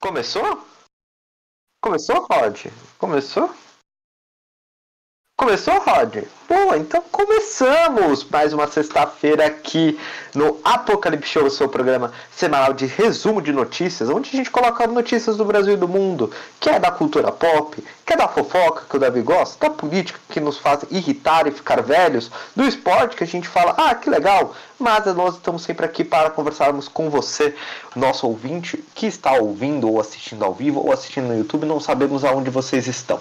Começou? Começou, Rod? Começou? Começou, Rod? Bom, então começamos mais uma sexta-feira aqui no Apocalipse Show, seu programa semanal de resumo de notícias, onde a gente coloca notícias do Brasil e do mundo, que é da cultura pop, que é da fofoca que o Davi gosta, da política que nos faz irritar e ficar velhos, do esporte que a gente fala, ah, que legal, mas nós estamos sempre aqui para conversarmos com você, nosso ouvinte, que está ouvindo ou assistindo ao vivo ou assistindo no YouTube, não sabemos aonde vocês estão.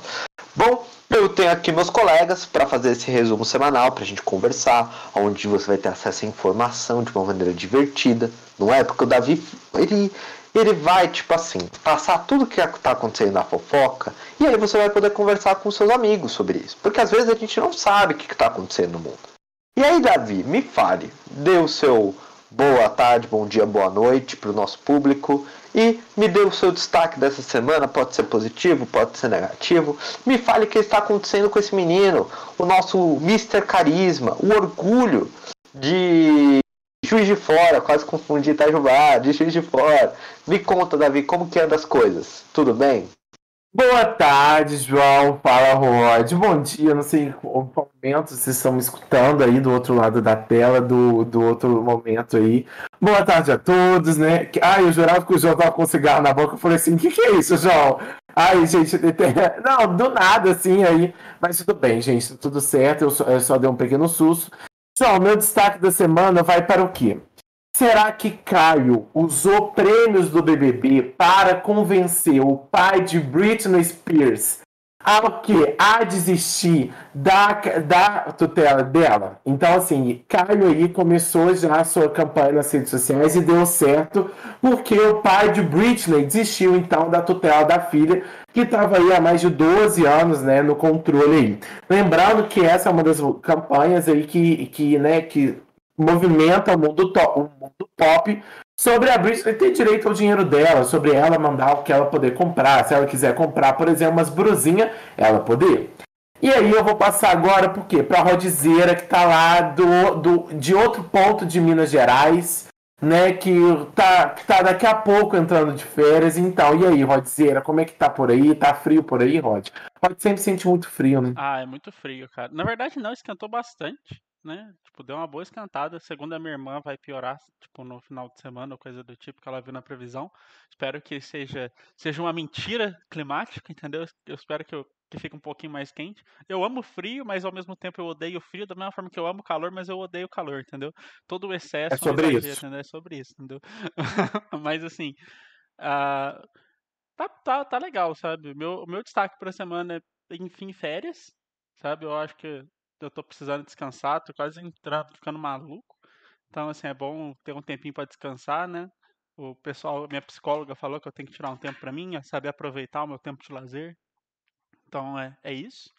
Bom, eu tenho aqui meus colegas para fazer esse resumo semanal, para a gente conversar, onde você vai ter acesso à informação de uma maneira divertida, não é? Porque o Davi, ele, ele vai, tipo assim, passar tudo que está acontecendo na fofoca, e aí você vai poder conversar com seus amigos sobre isso. Porque às vezes a gente não sabe o que está acontecendo no mundo. E aí, Davi, me fale, dê o seu boa tarde, bom dia, boa noite para o nosso público e me dê o seu destaque dessa semana. Pode ser positivo, pode ser negativo. Me fale o que está acontecendo com esse menino, o nosso Mr. Carisma, o orgulho de Juiz de Fora, quase confundi Itajubá, de Juiz de Fora. Me conta, Davi, como que anda as coisas? Tudo bem? Boa tarde, João. Fala, Rod. Bom dia. Não sei qual momento vocês estão me escutando aí do outro lado da tela, do, do outro momento aí. Boa tarde a todos, né? Ai, eu jurava que o João tava com cigarro na boca. Eu falei assim: o que, que é isso, João? Ai, gente, não, do nada assim aí. Mas tudo bem, gente, tudo certo. Eu só, eu só dei um pequeno susto. João, meu destaque da semana vai para o quê? Será que Caio usou prêmios do BBB para convencer o pai de Britney Spears a que a desistir da, da tutela dela? Então, assim, Caio aí começou já a sua campanha nas redes sociais e deu certo, porque o pai de Britney desistiu então da tutela da filha, que estava aí há mais de 12 anos, né, no controle aí. Lembrando que essa é uma das campanhas aí que, que, né, que movimenta o mundo, top, o mundo pop sobre a Britney ter direito ao dinheiro dela, sobre ela mandar o que ela poder comprar. Se ela quiser comprar, por exemplo, umas brusinhas, ela poder. E aí eu vou passar agora por quê? Pra Rodizeira, que tá lá do, do, de outro ponto de Minas Gerais, né? Que tá, que tá daqui a pouco entrando de férias. Então, e aí, Rodizeira, como é que tá por aí? Tá frio por aí, Rod? Rod sempre sente muito frio, né? Ah, é muito frio, cara. Na verdade, não, esquentou bastante né? Tipo, deu uma boa esquentada. Segundo a minha irmã, vai piorar, tipo, no final de semana ou coisa do tipo que ela viu na previsão. Espero que seja, seja uma mentira climática, entendeu? Eu espero que, eu, que fique um pouquinho mais quente. Eu amo frio, mas ao mesmo tempo eu odeio frio, da mesma forma que eu amo calor, mas eu odeio calor, entendeu? Todo o excesso é sobre exagero, isso. Entendeu? É sobre isso, entendeu? mas assim. Uh, tá, tá, tá legal, sabe? Meu, o meu destaque para a semana é, enfim, férias, sabe? Eu acho que eu tô precisando descansar, tô quase entrando, ficando maluco. Então, assim, é bom ter um tempinho para descansar, né? O pessoal, minha psicóloga falou que eu tenho que tirar um tempo para mim, é saber aproveitar o meu tempo de lazer. Então, é, é isso.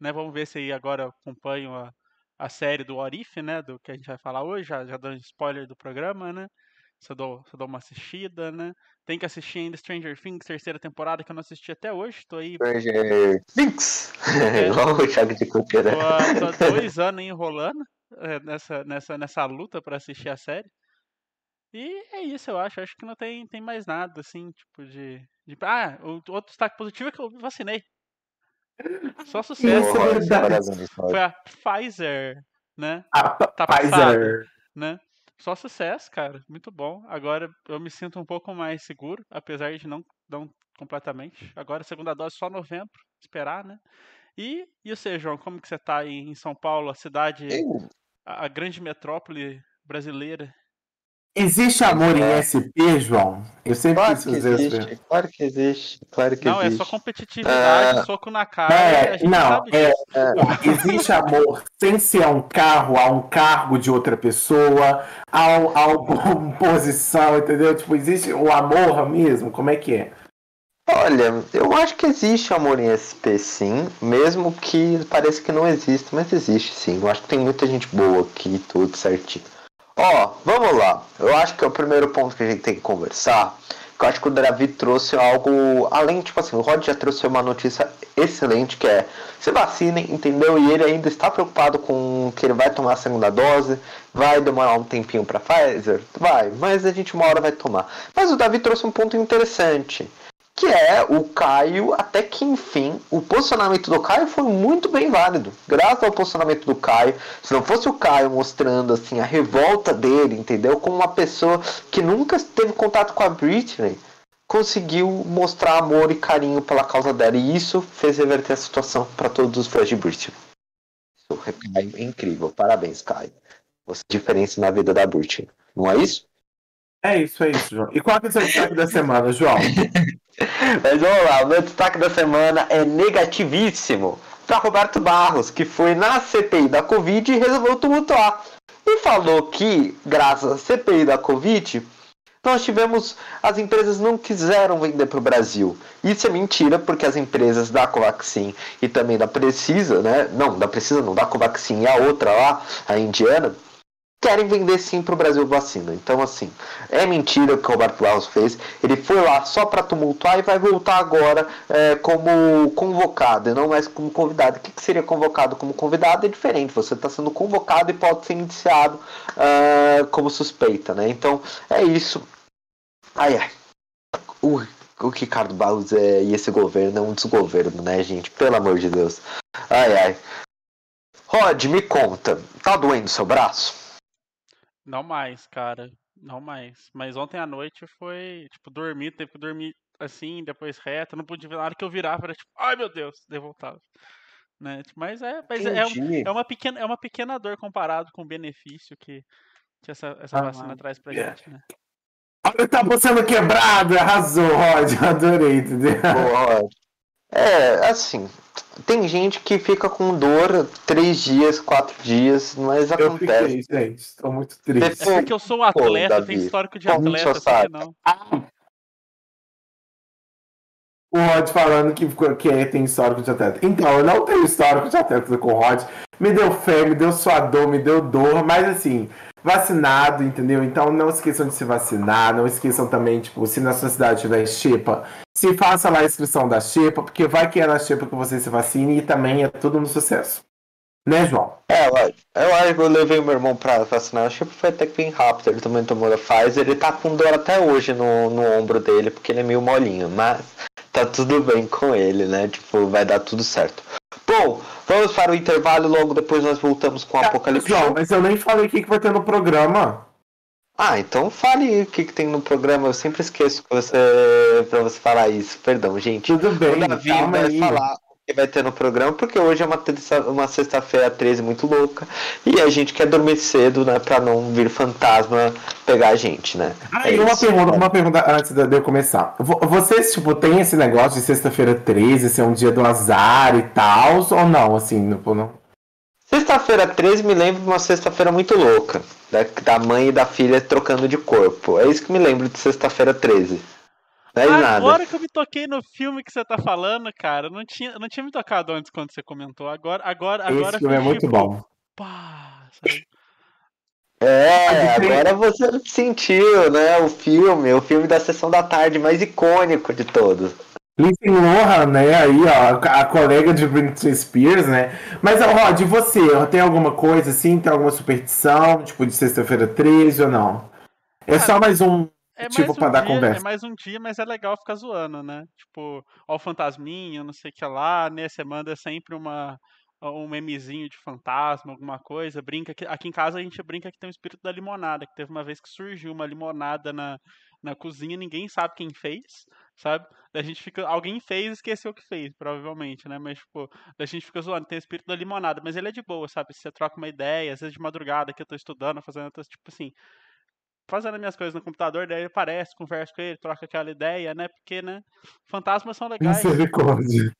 Né? Vamos ver se aí agora eu acompanho a, a série do Orif, né? Do que a gente vai falar hoje, já, já dando spoiler do programa, né? Se eu, dou, se eu dou uma assistida, né? Tem que assistir ainda Stranger Things, terceira temporada, que eu não assisti até hoje. Tô aí. Stranger Things! É, Igual o Thiago de Cultura. Tô, tô há dois anos enrolando é, nessa, nessa, nessa luta para assistir a série. E é isso, eu acho. Acho que não tem, tem mais nada, assim, tipo, de. de... Ah, o outro destaque positivo é que eu vacinei. Só sucesso. Foi a Pfizer, né? A tá Pfizer. né? Só sucesso, cara. Muito bom. Agora eu me sinto um pouco mais seguro, apesar de não, não completamente. Agora, segunda dose só novembro. Esperar, né? E, e você, João, como que você tá aí em São Paulo, a cidade, a, a grande metrópole brasileira? Existe amor em é. SP, João? Eu sempre claro que existe, Claro que existe, claro que não, existe. Não, é só competitividade, ah, soco na cara. É, não, é, é, existe amor sem ser a um carro, a um cargo de outra pessoa, a, a uma posição, entendeu? Tipo, existe o amor mesmo? Como é que é? Olha, eu acho que existe amor em SP sim, mesmo que pareça que não existe, mas existe sim. Eu acho que tem muita gente boa aqui, tudo certinho. Ó, vamos lá. Eu acho que é o primeiro ponto que a gente tem que conversar, Eu acho que o Davi trouxe algo além, tipo assim, o Rod já trouxe uma notícia excelente que é se vacinem, entendeu? E ele ainda está preocupado com que ele vai tomar a segunda dose, vai demorar um tempinho para Pfizer, vai, mas a gente uma hora vai tomar. Mas o Davi trouxe um ponto interessante que é o Caio, até que enfim, o posicionamento do Caio foi muito bem válido. Graças ao posicionamento do Caio, se não fosse o Caio mostrando assim a revolta dele, entendeu? Como uma pessoa que nunca teve contato com a Britney, conseguiu mostrar amor e carinho pela causa dela. E isso fez reverter a situação para todos os fãs de Britney. Isso é incrível. Parabéns, Caio. Você é diferença na vida da Britney. Não é isso? É isso, é isso, João. E qual é o seu destaque da semana, João? Mas vamos lá, o meu destaque da semana é negativíssimo para Roberto Barros, que foi na CPI da Covid e resolveu tumultuar. E falou que, graças à CPI da Covid, nós tivemos. As empresas não quiseram vender para o Brasil. Isso é mentira, porque as empresas da Covaxin e também da Precisa, né? Não, da Precisa não, da Covaxin e a outra lá, a indiana, querem vender sim para o Brasil vacina. Então, assim, é mentira o que o Roberto Barros fez. Ele foi lá só para tumultuar e vai voltar agora é, como convocado, e não mais como convidado. O que, que seria convocado como convidado é diferente. Você está sendo convocado e pode ser indiciado uh, como suspeita, né? Então, é isso. Ai, ai. Uh, o Ricardo Barros é, e esse governo é um desgoverno, né, gente? Pelo amor de Deus. Ai, ai. Rod, me conta, tá doendo seu braço? Não mais, cara. Não mais. Mas ontem à noite foi, tipo, dormir, teve que dormir assim, depois reto. Não pude ver. Na hora que eu virava, era tipo, ai meu Deus, daí voltava. Né? Tipo, mas é, mas é, é, uma pequena, é uma pequena dor comparado com o benefício que, que essa, essa ah, vacina traz pra yeah. gente, né? Olha, tá sendo quebrado, arrasou, Rod. Adorei, entendeu? Boa, Rod. É, assim, tem gente que fica com dor três dias, quatro dias, mas eu acontece. Fiquei, gente, estou muito triste. É porque eu sou um atleta, Pô, tem histórico de atleta, assim, não. O Rod falando que, que é, tem histórico de atleta. Então, eu não tenho histórico de atleta com o Rod. Me deu fé, me deu suador, me deu dor, mas assim, vacinado, entendeu? Então não esqueçam de se vacinar, não esqueçam também, tipo, se na sua cidade tiver xepa, se faça lá a inscrição da xepa, porque vai que é na xepa que você se vacine e também é tudo no sucesso. Né, João? É, eu acho que eu levei meu irmão pra vacinar, acho que foi até que bem rápido, ele também tomou a Pfizer, ele tá com dor até hoje no, no ombro dele, porque ele é meio molinho, mas tá tudo bem com ele, né? Tipo, vai dar tudo certo. Bom, vamos para o intervalo logo depois nós voltamos com o Apocalipse. João, mas eu nem falei o que, que vai ter no programa. Ah, então fale o que, que tem no programa. Eu sempre esqueço que você, pra você falar isso. Perdão, gente. Tudo bem, o Davi vai falar que vai ter no programa, porque hoje é uma, uma sexta-feira 13 muito louca e a gente quer dormir cedo, né, pra não vir fantasma pegar a gente, né? Ah, é e uma pergunta, uma pergunta antes de eu começar. Vocês, tipo, tem esse negócio de sexta-feira 13 ser um dia do azar e tal, ou não, assim, tipo, não? Sexta-feira 13 me lembra de uma sexta-feira muito louca, da, da mãe e da filha trocando de corpo. É isso que me lembro de sexta-feira 13. Não é Agora nada. que eu me toquei no filme que você tá falando, cara, não tinha, não tinha me tocado antes quando você comentou. Agora, agora, agora. Esse filme é muito tipo, bom. Pá, sabe? É, agora você sentiu, né, o filme, o filme da sessão da tarde mais icônico de todos. Lindsay Lohan, né, aí, ó, a colega de Britney Spears, né. Mas, ó, Rod, você, tem alguma coisa assim, tem alguma superstição, tipo, de sexta-feira 13 ou não? É só mais um é tipo, pra um dar dia, conversa. É mais um dia, mas é legal ficar zoando, né? Tipo, ó o fantasminha, não sei o que lá, né? Você manda sempre uma, um memezinho de fantasma, alguma coisa. Brinca que, aqui em casa a gente brinca que tem o espírito da limonada, que teve uma vez que surgiu uma limonada na, na cozinha, ninguém sabe quem fez, sabe? A gente fica, alguém fez e esqueceu o que fez, provavelmente, né? Mas tipo, a gente fica zoando, tem o espírito da limonada, mas ele é de boa, sabe? Você troca uma ideia, às vezes de madrugada que eu tô estudando, fazendo, tipo assim, fazendo minhas coisas no computador, daí ele aparece, conversa com ele, troca aquela ideia, né? Porque, né? Fantasmas são legais. Misericórdia.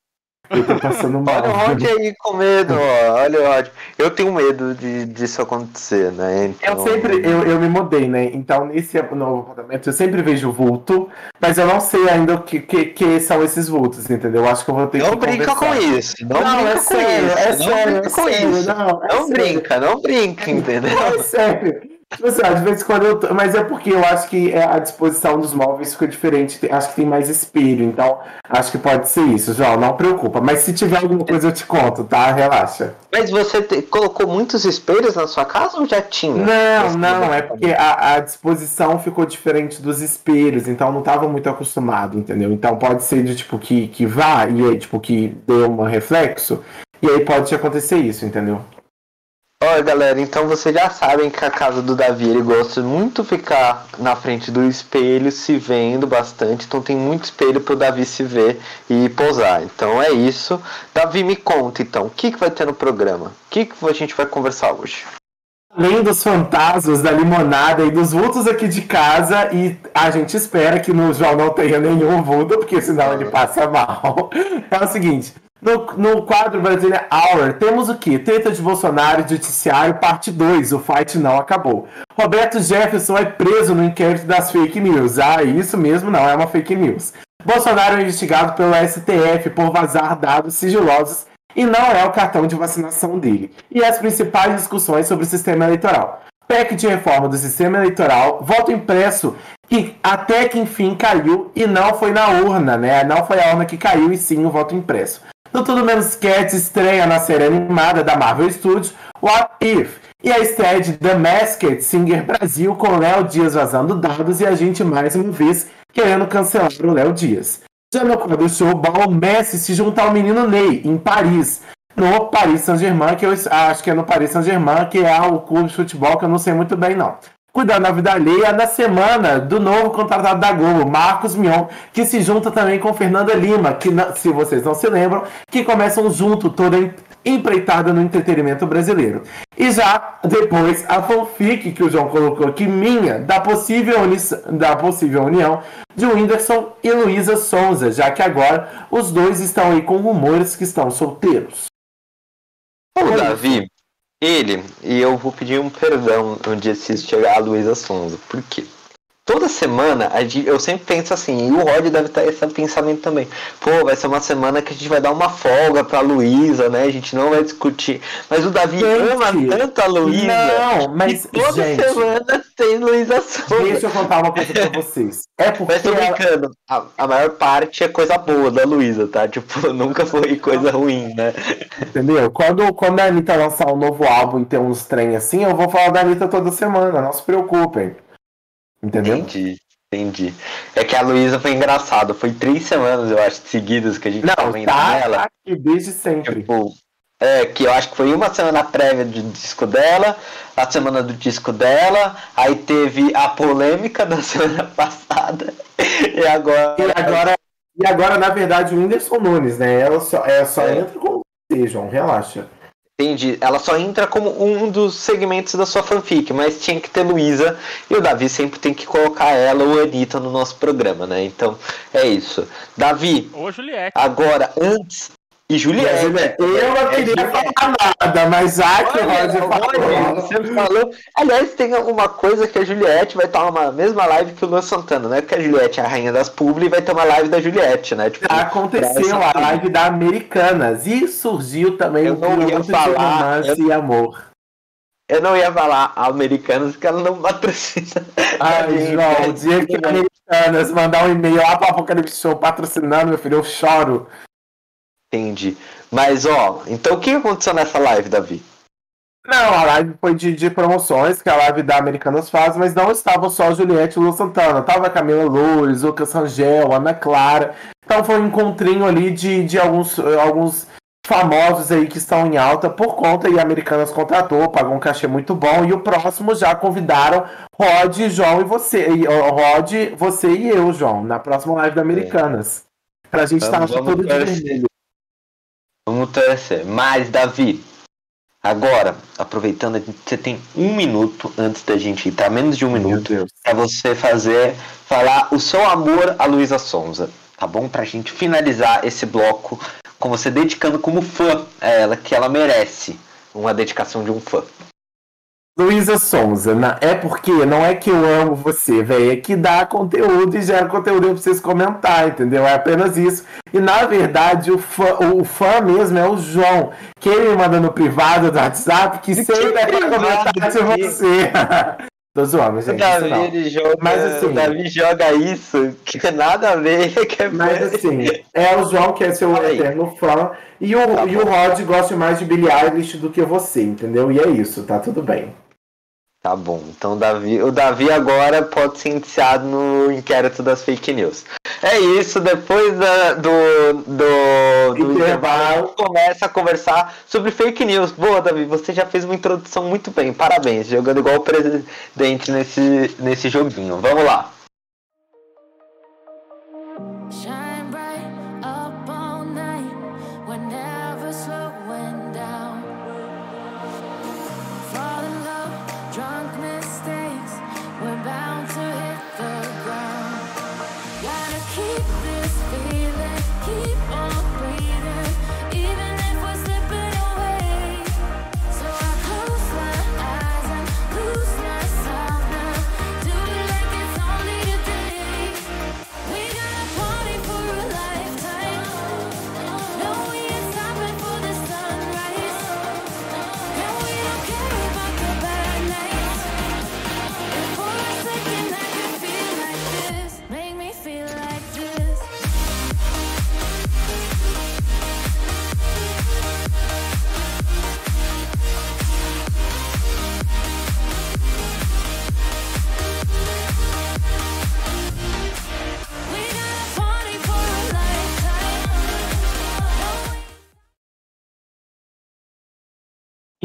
Eu tô passando mal. Olha o Rod aí com medo, ó. Olha o Rod. Eu tenho medo de, disso acontecer, né? Então... Eu sempre, eu, eu me mudei, né? Então, nesse novo apartamento, eu sempre vejo vulto, mas eu não sei ainda o que, que, que são esses vultos, entendeu? Eu acho que eu vou ter não que brinca conversar. com isso. Não, não brinca é com sério, isso. É não sério, brinca é com sério, isso. Não, é não brinca, não brinca, entendeu? Não, é sério. Tipo assim, às vezes quando eu tô, Mas é porque eu acho que é, a disposição dos móveis fica diferente. Acho que tem mais espelho. Então, acho que pode ser isso, João. Não preocupa. Mas se tiver alguma coisa, eu te conto, tá? Relaxa. Mas você te... colocou muitos espelhos na sua casa ou já tinha? Não, não. É porque a, a, disposição ficou diferente dos espelhos. Então, não estava muito acostumado, entendeu? Então, pode ser de tipo que, que vá e aí, tipo, que dê um reflexo. E aí pode acontecer isso, entendeu? Olha, galera, então vocês já sabem que a casa do Davi ele gosta muito de ficar na frente do espelho, se vendo bastante. Então tem muito espelho para o Davi se ver e posar. Então é isso. Davi, me conta então, o que, que vai ter no programa? O que, que a gente vai conversar hoje? Além dos fantasmas, da limonada e dos vultos aqui de casa, e a gente espera que no João não tenha nenhum vulto, porque senão ele passa mal. É o seguinte. No, no quadro Brasília Hour, temos o que? Treta de Bolsonaro e Judiciário, parte 2. O fight não acabou. Roberto Jefferson é preso no inquérito das fake news. Ah, isso mesmo não é uma fake news. Bolsonaro é investigado pelo STF por vazar dados sigilosos e não é o cartão de vacinação dele. E as principais discussões sobre o sistema eleitoral. PEC de reforma do sistema eleitoral, voto impresso que até que enfim caiu e não foi na urna, né? Não foi a urna que caiu e sim o voto impresso. No Tudo Menos Cats estreia na série animada da Marvel Studios What If? E a estreia de The Masked Singer Brasil com Léo Dias vazando dados e a gente mais uma vez querendo cancelar o Léo Dias. Já no quadro show, o Messi se junta ao menino Ney, em Paris, no Paris Saint-Germain, que eu acho que é no Paris Saint-Germain, que é o clube de futebol que eu não sei muito bem não cuidando da vida alheia na semana do novo contratado da Globo, Marcos Mion, que se junta também com Fernanda Lima, que se vocês não se lembram, que começam junto toda empreitada no entretenimento brasileiro. E já depois a fanfic que o João colocou aqui, minha, da possível, da possível união de Whindersson e Luísa Sonza, já que agora os dois estão aí com rumores que estão solteiros. Ô, Davi, ele, e eu vou pedir um perdão dia se chegar a Luísa Sonza. Por quê? Toda semana eu sempre penso assim, e o Rod deve ter esse pensamento também. Pô, vai ser uma semana que a gente vai dar uma folga pra Luísa, né? A gente não vai discutir. Mas o Davi gente, ama tanto a Luísa. Não, mas toda gente, semana tem Luísa Sonza. Deixa eu contar uma coisa pra vocês. É porque. Mas tô brincando. A, a, maior parte é coisa boa da Luísa, tá? Tipo, nunca foi coisa ruim, né? Entendeu? Quando, quando a Anitta lançar um novo álbum e ter uns trem assim, eu vou falar da Anitta toda semana, não se preocupem. Entendeu? Entendi, entendi. É que a Luísa foi engraçado. Foi três semanas, eu acho, seguidas que a gente Não, tá vendo tá. Aqui desde sempre. Tipo, é, que eu acho que foi uma semana prévia do disco dela, a semana do disco dela, aí teve a polêmica da semana passada, e agora. E agora, e agora na verdade, o Whindersson Nunes, né? Ela só, ela só é. entra com você, João, relaxa. Entendi. Ela só entra como um dos segmentos da sua fanfic, mas tinha que ter Luísa e o Davi sempre tem que colocar ela ou Anitta no nosso programa, né? Então é isso. Davi. Ou Juliette. Agora, antes, e Juliette. Eu não é, queria é, falar nada, mas já que o Roger falou. Você falou. Aliás, tem alguma coisa que a Juliette vai estar numa mesma live que o Luan Santana, né? Porque a Juliette é a rainha das publi e vai ter uma live da Juliette, né? Tipo, aconteceu a live da Americanas e surgiu também eu não ia falar, de eu... e amor. Eu não ia falar Americanas porque ela não patrocina. Ai, João, o dia que a Americanas mandar um e-mail lá para Apocalipse Show patrocinando, meu filho, eu choro. Entendi. Mas, ó, então o que aconteceu nessa live, Davi? Não, a live foi de, de promoções que a live da Americanas faz, mas não estava só a Juliette e o Lu Santana. Tava a Camila Loures, Lucas Rangel, Ana Clara. Então foi um encontrinho ali de, de alguns, alguns famosos aí que estão em alta por conta e a Americanas contratou, pagou um cachê muito bom. E o próximo já convidaram Rod, João e você. E, Rod, você e eu, João, na próxima live da Americanas. É. Pra gente estar então, todo de vermelho. Vamos torcer. Mas, Davi, agora, aproveitando, você tem um minuto antes da gente entrar, menos de um minuto, para você fazer, falar o seu amor a Luísa Sonza, tá bom? Pra gente finalizar esse bloco com você dedicando como fã a ela, que ela merece uma dedicação de um fã. Luísa Sonza, é porque não é que eu amo você, velho, é que dá conteúdo e gera conteúdo pra vocês comentar, entendeu? É apenas isso. E na verdade, o fã, o fã mesmo é o João, que ele me manda no privado do WhatsApp, que sempre é pra comentar de você. Tô zoando, gente. O Davi, ele joga, Mas, assim, Davi joga isso, que tem nada a ver. Que é Mas assim, é o João que é seu aí. eterno fã. E o, Tá e o Rod gosta mais de Billie Eilish do que você, entendeu? E é isso, tá tudo bem. Tá bom, então o Davi, o Davi agora pode ser indiciado no inquérito das fake news. É isso, depois da- do, do, do Intervalo. começa a conversar sobre fake news. Boa, Davi, você já fez uma introdução muito bem, parabéns, jogando igual o presidente nesse, nesse joguinho. Vamos lá.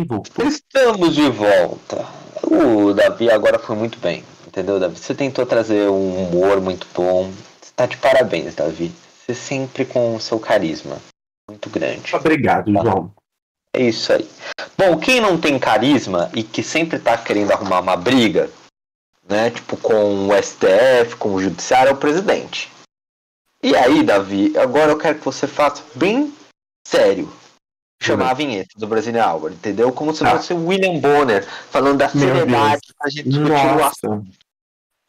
E voltou. Estamos de volta. O Davi agora foi muito bem, entendeu, Davi? Você tentou trazer um humor muito bom. Você tá de parabéns, Davi. Você sempre com o seu carisma muito grande. Obrigado, João. É isso aí. Bom, quem não tem carisma e que sempre tá querendo arrumar uma briga, né? Tipo com o STF, com o judiciário, é o presidente. E aí, Davi, agora eu quero que você faça bem sério. Chamar a vinheta do Brazilian Hour, entendeu? Como se Tá. fosse o William Bonner falando da seriedade pra gente discutir o assunto.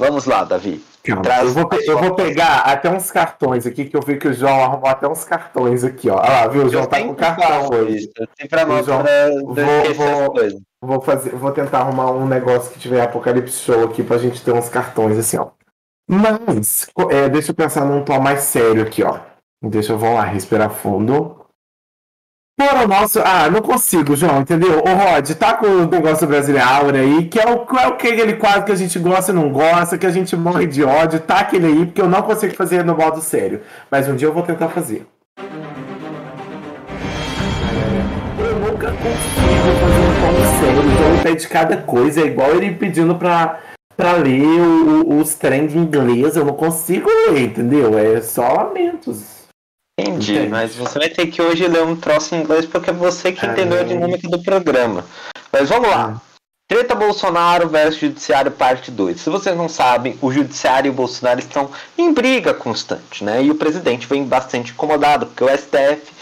Vamos lá, Davi. Traz Eu vou, eu vou pegar até uns cartões aqui, que eu vi que o João arrumou até uns cartões aqui, ó. Olha lá, viu? O João tá com cartão hoje. Eu sempre anoto João, pra vou- vou-. Vou fazer, vou tentar arrumar um negócio que tiver Apocalipse Show aqui pra gente ter uns cartões assim, ó. Mas, é, deixa eu pensar num tom mais sério aqui, ó. Deixa eu, vamos lá, respirar fundo. Por o nosso. Ah, não consigo, João, entendeu? Ô, Rod, tá com o negócio brasileiro aí, que é o, é o que aquele quadro que a gente gosta e não gosta, que a gente morre de ódio, tá aquele aí, porque eu não consigo fazer no modo sério. Mas um dia eu vou tentar fazer. Eu nunca consigo fazer um tom sério, então ele pede cada coisa, é igual ele pedindo pra, pra ler o- o- os trem em inglês, eu não consigo ler, entendeu? É só lamentos. Entendi, Entende? mas você vai ter que hoje ler um troço em inglês porque é você que entendeu a dinâmica do programa. Mas vamos lá. Treta Bolsonaro versus Judiciário, parte 2. Se vocês não sabem, o Judiciário e o Bolsonaro estão em briga constante, né? E o presidente vem bastante incomodado, porque o STF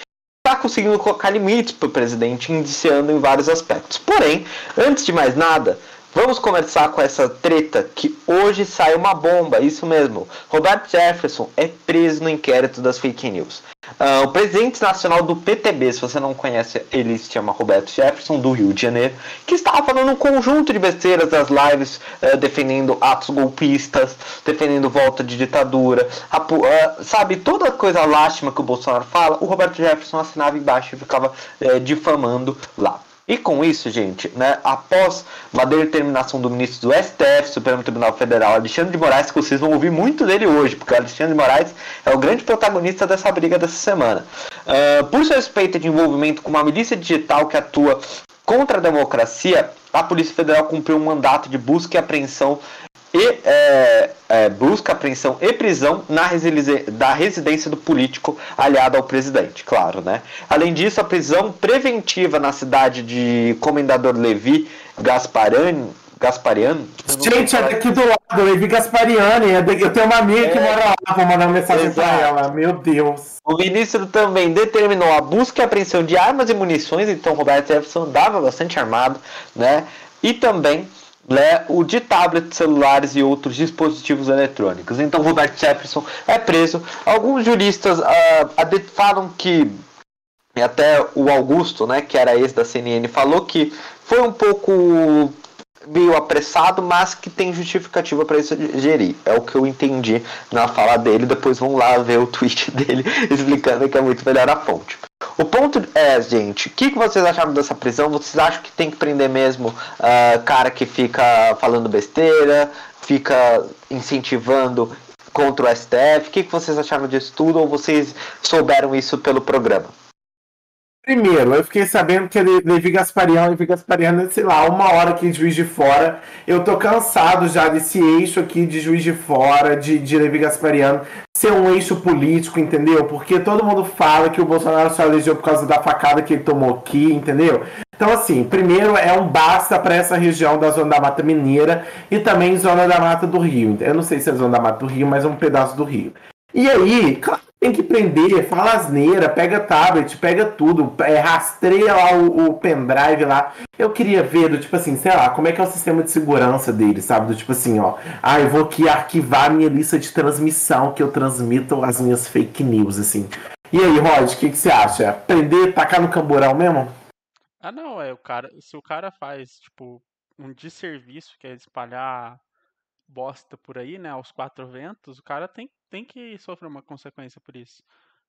está conseguindo colocar limites para o presidente, indiciando em vários aspectos. Porém, antes de mais nada, vamos começar com essa treta que hoje sai uma bomba, isso mesmo. Roberto Jefferson é preso no inquérito das fake news. Ah, o presidente nacional do PTB, se você não conhece, ele se chama Roberto Jefferson, do Rio de Janeiro, que estava falando um conjunto de besteiras das lives, eh, defendendo atos golpistas, defendendo volta de ditadura, ah, sabe, toda coisa lástima que o Bolsonaro fala, o Roberto Jefferson assinava embaixo e ficava eh, difamando lá. E com isso, gente, né, após uma determinação do ministro do STF, Supremo Tribunal Federal, Alexandre de Moraes, que vocês vão ouvir muito dele hoje, porque o Alexandre de Moraes é o grande protagonista dessa briga dessa semana. Ah, por suspeita de envolvimento com uma milícia digital que atua contra a democracia, a Polícia Federal cumpriu um mandato de busca e apreensão e é, é, busca, apreensão e prisão na resili- da residência do político aliado ao presidente, claro, né? Além disso, a prisão preventiva na cidade de Comendador Levi Gasparani, Gaspariano. Gente, é daqui do lado, Levi Gaspariani. é Eu tenho uma amiga que É. mora lá, vou mandar uma mensagem pra Exato. ela. Meu Deus. O ministro também determinou a busca e apreensão de armas e munições, então Roberto Jefferson andava bastante armado, né? E também né, o de tablets, celulares e outros dispositivos eletrônicos. Então Roberto Jefferson é preso. Alguns juristas ah, ade- falam que e até o Augusto, né, que era ex da CNN, falou que foi um pouco meio apressado, mas que tem justificativa para isso gerir. É o que eu entendi na fala dele. Depois vão lá ver o tweet dele explicando que é muito melhor a fonte. O ponto é, gente, o que, que vocês acharam dessa prisão? Vocês acham que tem que prender mesmo uh, cara que fica falando besteira, fica incentivando contra o STF? O que, que vocês acharam disso tudo? Ou vocês souberam isso pelo programa? Primeiro, eu fiquei sabendo que Levi Gaspariano, Levi Gaspariano, sei lá, uma hora aqui de Juiz de Fora. Eu tô cansado já desse eixo aqui de Juiz de Fora, de, de Levi Gaspariano, ser um eixo político, entendeu? Porque todo mundo fala que o Bolsonaro só elegeu por causa da facada que ele tomou aqui, entendeu? Então, assim, primeiro é um basta para essa região da Zona da Mata Mineira e também Zona da Mata do Rio. Eu não sei se é Zona da Mata do Rio, mas é um pedaço do Rio. E aí, claro, tem que prender, fala asneira, pega tablet, pega tudo, é, rastreia lá o, o, pendrive lá. Eu queria ver, do tipo assim, sei lá, como é que é o sistema de segurança dele, sabe? Do tipo assim, ó, ah, eu vou aqui arquivar minha lista de transmissão que eu transmito as minhas fake news, assim. E aí, Rod, o que, que você acha? Prender, tacar no camburão mesmo? Ah, não, é o cara. Se o cara faz, tipo, um desserviço, que é espalhar bosta por aí, né, aos quatro ventos, o cara tem, tem que sofrer uma consequência por isso.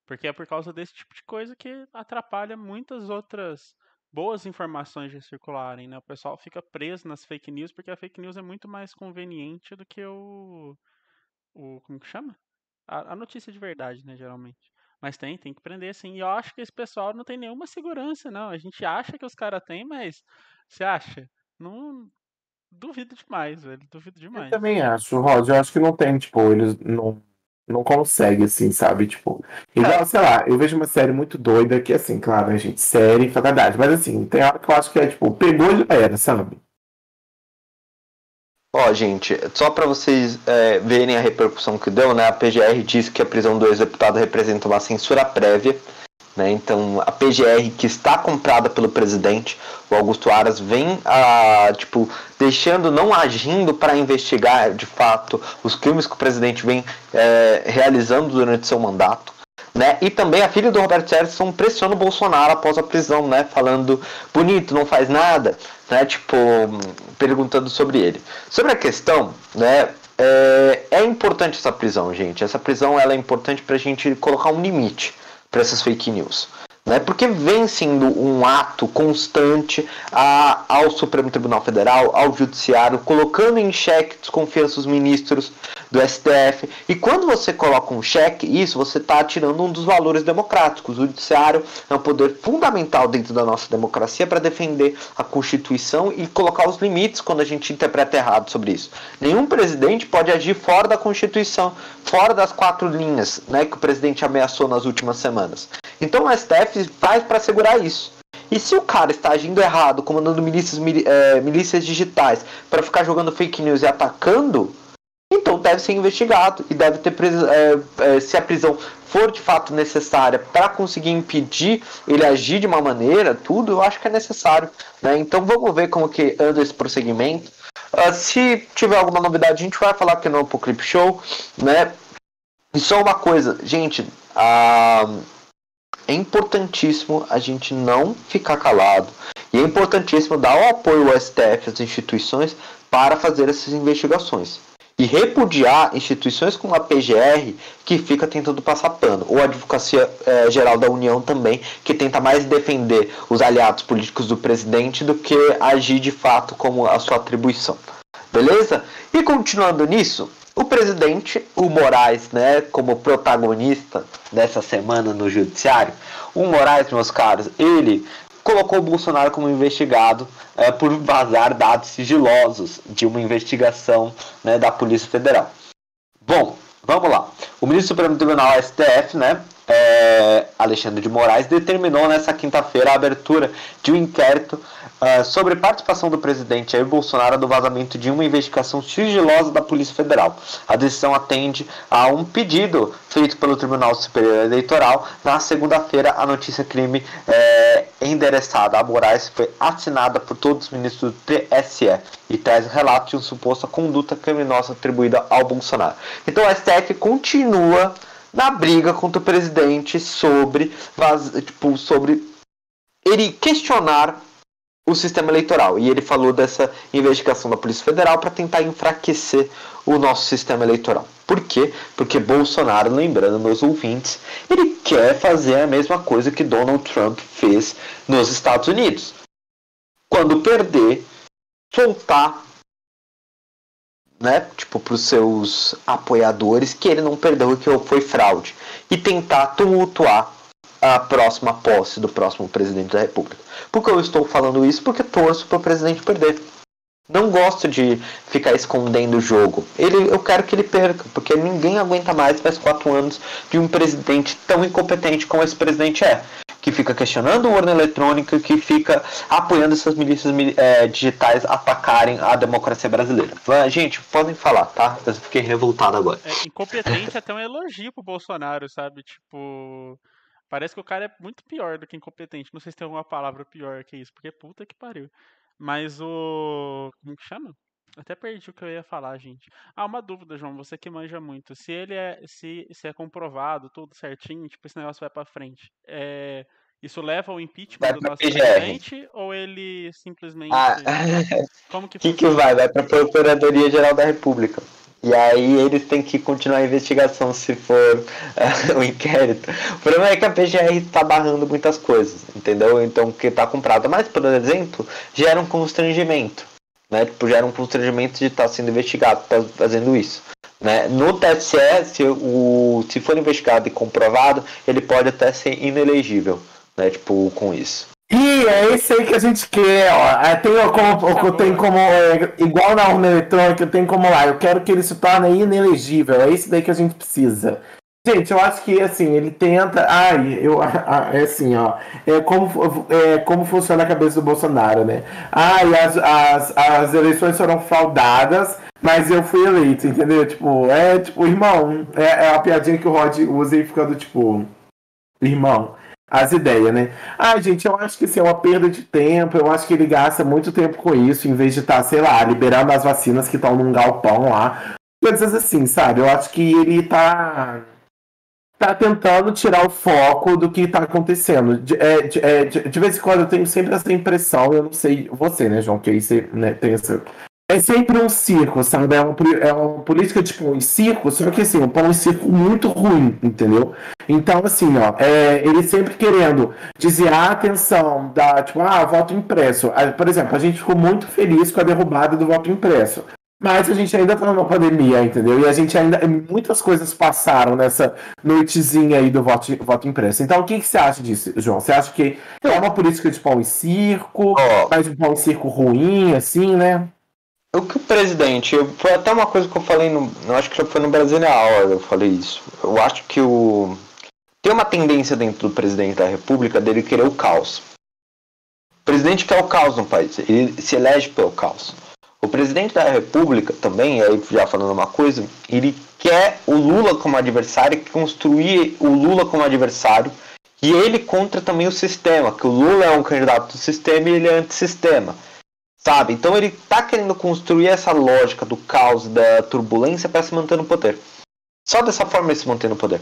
Porque é por causa desse tipo de coisa que atrapalha muitas outras boas informações de circularem, né? O pessoal fica preso nas fake news porque a fake news é muito mais conveniente do que o o como que chama? A, a notícia de verdade, né, geralmente. Mas tem, tem que prender sim. E eu acho que esse pessoal não tem nenhuma segurança, não. A gente acha que os caras têm, mas você acha? Não, Duvido demais, velho. Duvido demais. Eu também acho, Rod. Eu acho que não tem, tipo, eles não, não conseguem, assim, sabe? Tipo, igual, é. sei lá, eu vejo uma série muito doida que, assim, claro, a né, gente, série, faculdade, mas assim, tem hora que eu acho que é, tipo, pegou e já era, sabe? Ó, oh, gente, só para vocês é, verem a repercussão que deu, né? A PGR disse que a prisão do ex-deputado representa uma censura prévia né? Então, a PGR que está comprada pelo presidente, o Augusto Aras, vem a, tipo, deixando, não agindo para investigar de fato os crimes que o presidente vem é, realizando durante seu mandato. Né? E também a filha do Roberto Jefferson pressiona o Bolsonaro após a prisão, né? Falando bonito, não faz nada, né? Tipo, perguntando sobre ele. Sobre a questão, né? É, é importante essa prisão, gente. Essa prisão ela é importante para a gente colocar um limite para essas fake news. Né? Porque vem sendo um ato constante a, ao Supremo Tribunal Federal, ao Judiciário, colocando em xeque desconfiança dos ministros do STF. E quando você coloca um cheque, isso você está tirando um dos valores democráticos. O Judiciário é um poder fundamental dentro da nossa democracia para defender a Constituição e colocar os limites quando a gente interpreta errado sobre isso. Nenhum presidente pode agir fora da Constituição, fora das quatro linhas né, que o presidente ameaçou nas últimas semanas. Então o STF faz para segurar isso. E se o cara está agindo errado, comandando milícias, é, milícias digitais, para ficar jogando fake news e atacando, então deve ser investigado e deve ter é, é, se a prisão for de fato necessária para conseguir impedir ele agir de uma maneira, tudo eu acho que é necessário. Né? Então vamos ver como que anda esse prosseguimento. Uh, se tiver alguma novidade, a gente vai falar aqui no Apocalipse Show, né? E só uma coisa, gente, uh, é importantíssimo a gente não ficar calado. E é importantíssimo dar o apoio ao STF, às instituições, para fazer essas investigações. E repudiar instituições como a PGR, que fica tentando passar pano, ou a Advocacia é, Geral da União também, que tenta mais defender os aliados políticos do presidente do que agir de fato como a sua atribuição. Beleza? E continuando nisso, o presidente, o Moraes, né, como protagonista dessa semana no judiciário, o Moraes, meus caros, ele colocou o Bolsonaro como investigado é, por vazar dados sigilosos de uma investigação né, da Polícia Federal. Bom, vamos lá. O ministro do Supremo Tribunal, STF, né, é, Alexandre de Moraes, determinou nessa quinta-feira a abertura de um inquérito uh, sobre participação do presidente Jair Bolsonaro no vazamento de uma investigação sigilosa da Polícia Federal. A decisão atende a um pedido feito pelo Tribunal Superior Eleitoral. Na segunda-feira, a notícia crime é, endereçada a Moraes foi assinada por todos os ministros do TSE e traz relato de uma suposta conduta criminosa atribuída ao Bolsonaro. Então, a STF continua na briga contra o presidente sobre, tipo, sobre ele questionar o sistema eleitoral. E ele falou dessa investigação da Polícia Federal para tentar enfraquecer o nosso sistema eleitoral. Por quê? Porque Bolsonaro, lembrando meus ouvintes, ele quer fazer a mesma coisa que Donald Trump fez nos Estados Unidos. Quando perder, soltar né, tipo, para os seus apoiadores que ele não perdeu que foi fraude e tentar tumultuar a próxima posse do próximo presidente da República. Por que eu estou falando isso? Porque torço para o presidente perder. Não gosto de ficar escondendo o jogo. Ele, eu quero que ele perca, porque ninguém aguenta mais mais quatro anos de um presidente tão incompetente como esse presidente é. Que fica questionando o urna eletrônica, que fica apoiando essas milícias é, digitais atacarem a democracia brasileira. Gente, podem falar, tá? Eu fiquei revoltado agora. É, incompetente é até um elogio pro Bolsonaro, sabe? Tipo. Parece que o cara é muito pior do que incompetente. Não sei se tem alguma palavra pior que isso, porque puta que pariu. Mas o. Como que chama? Até perdi o que eu ia falar, gente. Ah, uma dúvida, João, você que manja muito. Se ele é. Se, se é comprovado tudo certinho, tipo, esse negócio vai pra frente. É, isso leva ao impeachment Vai do pra nosso PGR. presidente? Ou ele simplesmente. Ah, Como que O que, que vai? Vai para a Procuradoria Geral da República. E aí eles têm que continuar a investigação se for o inquérito. O problema é que a PGR está barrando muitas coisas, entendeu? Então, que está comprado. Mas, por exemplo, gera um constrangimento. Né? Tipo, gera um constrangimento de estar sendo investigado, tá fazendo isso. Né? No TSE, se, o, se for investigado e comprovado, ele pode até ser inelegível, né? Tipo, com isso. E é esse aí que a gente quer, ó. É, Tem como, eu tenho como é, igual na urna eletrônica, tenho como lá. Eu quero que ele se torne inelegível. É isso daí que a gente precisa. Gente, eu acho que assim, ele tenta. Ai, eu. ah, É assim, ó. É como, é como funciona a cabeça do Bolsonaro, né? Ai, as, as, as eleições foram fraudadas, mas eu fui eleito, entendeu? Tipo, é tipo, irmão. É, é a piadinha que o Rod usa e ficando, tipo. Irmão as ideias, né? Ah, gente, eu acho que isso é uma perda de tempo. Eu acho que ele gasta muito tempo com isso, em vez de estar, sei lá, liberando as vacinas que estão num galpão lá. Coisas assim, sabe? Eu acho que ele tá. tá tentando tirar o foco do que tá acontecendo. De, é, de, é, de, de vez em quando eu tenho sempre essa impressão, eu não sei você, né, João, que aí você né, tem essa. É sempre um circo, sabe? É uma, é uma política de pão e circo, só que assim, um pão e circo muito ruim, entendeu? Então, assim, ó, é, ele sempre querendo desviar a atenção da, tipo, ah, voto impresso. Ah, Por exemplo, a gente ficou muito feliz com a derrubada do voto impresso. Mas a gente ainda tá numa pandemia, entendeu? E a gente ainda. Muitas coisas passaram nessa noitezinha aí do voto, voto impresso. Então, o que, que você acha disso, João? Você acha que é uma política de pão e circo, Ó, mas um pão e circo ruim, assim, né? O que o presidente, eu- foi até uma coisa que eu falei no, eu acho que já foi no Brasília Hour, eu falei isso. Eu acho que o tem uma tendência dentro do presidente da República dele querer o caos. O presidente quer o caos no país, ele se elege pelo caos. O presidente da República também, aí já falando uma coisa, ele quer o Lula como adversário, construir o Lula como adversário e ele contra também o sistema, que o Lula é um candidato do sistema e ele é antissistema. Sabe? Então ele tá querendo construir essa lógica do caos, da turbulência para se manter no poder. Só dessa forma ele se manter no poder.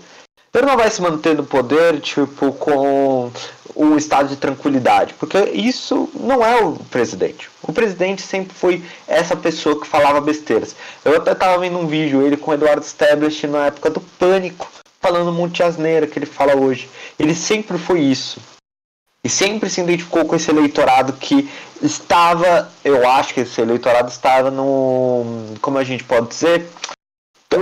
Ele não vai se manter no poder, tipo, com um estado de tranquilidade, porque isso não é o presidente. O presidente sempre foi essa pessoa que falava besteiras. Eu até tava vendo um vídeo ele com o Eduardo Stablish na época do pânico, falando um monte de asneira que ele fala hoje. Ele sempre foi isso. E sempre se identificou com esse eleitorado que estava, eu acho que esse eleitorado estava no, como a gente pode dizer,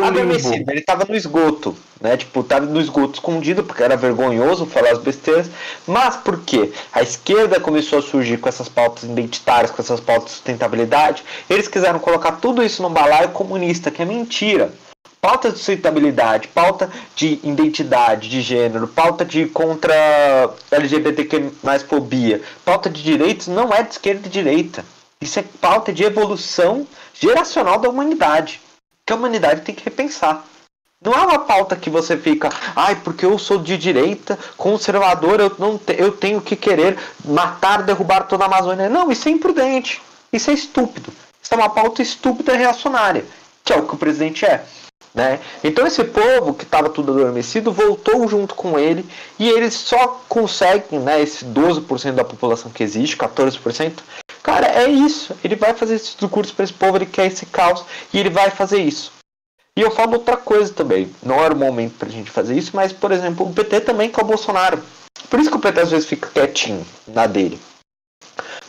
adormecido, ele estava no esgoto, né? Tipo, estava no esgoto escondido, porque era vergonhoso falar as besteiras. Mas por quê? A esquerda começou a surgir com essas pautas identitárias, com essas pautas de sustentabilidade. Eles quiseram colocar tudo isso num balaio comunista, que é mentira. Pauta de sustentabilidade, pauta de identidade de gênero, pauta de contra LGBTQ mais fobia, pauta de direitos não é de esquerda e direita. Isso é pauta de evolução geracional da humanidade. Que a humanidade tem que repensar. Não é uma pauta que você fica, ai, porque eu sou de direita, conservador, eu, não te- eu tenho que querer matar, derrubar toda a Amazônia. Não, isso é imprudente. Isso é estúpido. Isso é uma pauta estúpida e reacionária, que é o que o presidente é. Né? Então esse povo que estava tudo adormecido voltou junto com ele e eles só conseguem, né, esse 12% da população que existe, 14%, cara, é isso. Ele vai fazer esse discurso para esse povo, ele quer esse caos e ele vai fazer isso. E eu falo outra coisa também, não era o momento para a gente fazer isso, mas por exemplo, o PT também com o Bolsonaro. Por isso que o PT às vezes fica quietinho na dele.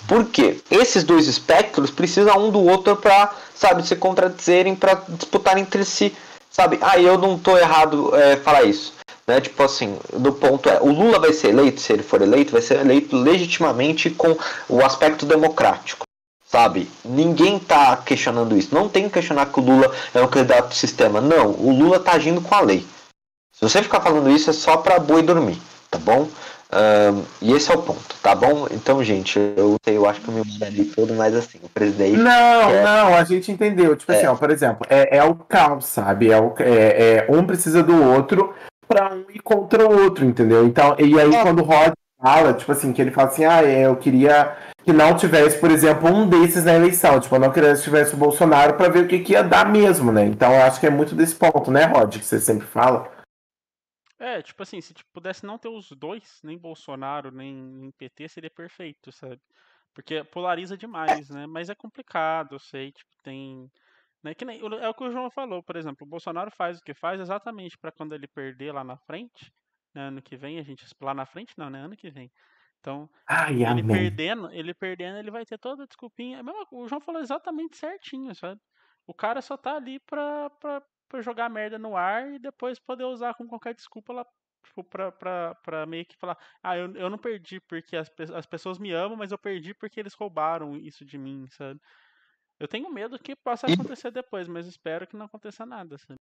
Porque esses dois espectros precisam um do outro para, sabe, se contradizerem, para disputarem entre si. Sabe? Ah, eu não tô errado é, falar isso. Né? Tipo assim, do ponto é, o Lula vai ser eleito, se ele for eleito, vai ser eleito legitimamente com o aspecto democrático. Sabe? Ninguém tá questionando isso. Não tem que questionar que o Lula é um candidato do sistema. Não, o Lula tá agindo com a lei. Se você ficar falando isso, é só pra boi dormir, tá bom? Um, e esse é o ponto, tá bom? Então, gente, eu, eu acho que eu me mandei todo, mas assim, o presidente. Não, é... não, a gente entendeu. Tipo é. assim, ó, por exemplo, é, é o caos, sabe? É, o, é, é um precisa do outro para um ir contra o outro, entendeu? Então, e aí é. quando o Rod fala, tipo assim, que ele fala assim, ah, eu queria que não tivesse, por exemplo, um desses na eleição, tipo, eu não queria que tivesse o Bolsonaro para ver o que, que ia dar mesmo, né? Então, eu acho que é muito desse ponto, né, Rod, que você sempre fala. É, tipo assim, se tipo, pudesse não ter os dois, nem Bolsonaro, nem, nem PT, seria perfeito, sabe? Porque polariza demais, né? Mas é complicado, eu sei, tipo, tem. Né? Que nem, é o que o João falou, por exemplo, o Bolsonaro faz o que faz exatamente para quando ele perder lá na frente, né, ano que vem, a gente. Lá na frente não, né? Ano que vem. Então, Ai, ele amém. perdendo, ele perdendo, ele vai ter toda a desculpinha. É o João falou exatamente certinho, sabe? O cara só tá ali pra, pra, pra jogar merda no ar e depois poder usar com qualquer desculpa lá, tipo, pra, pra, pra meio que falar, ah, eu, eu não perdi porque as, as pessoas me amam, mas eu perdi porque eles roubaram isso de mim, sabe? Eu tenho medo que possa acontecer depois, mas espero que não aconteça nada, sabe?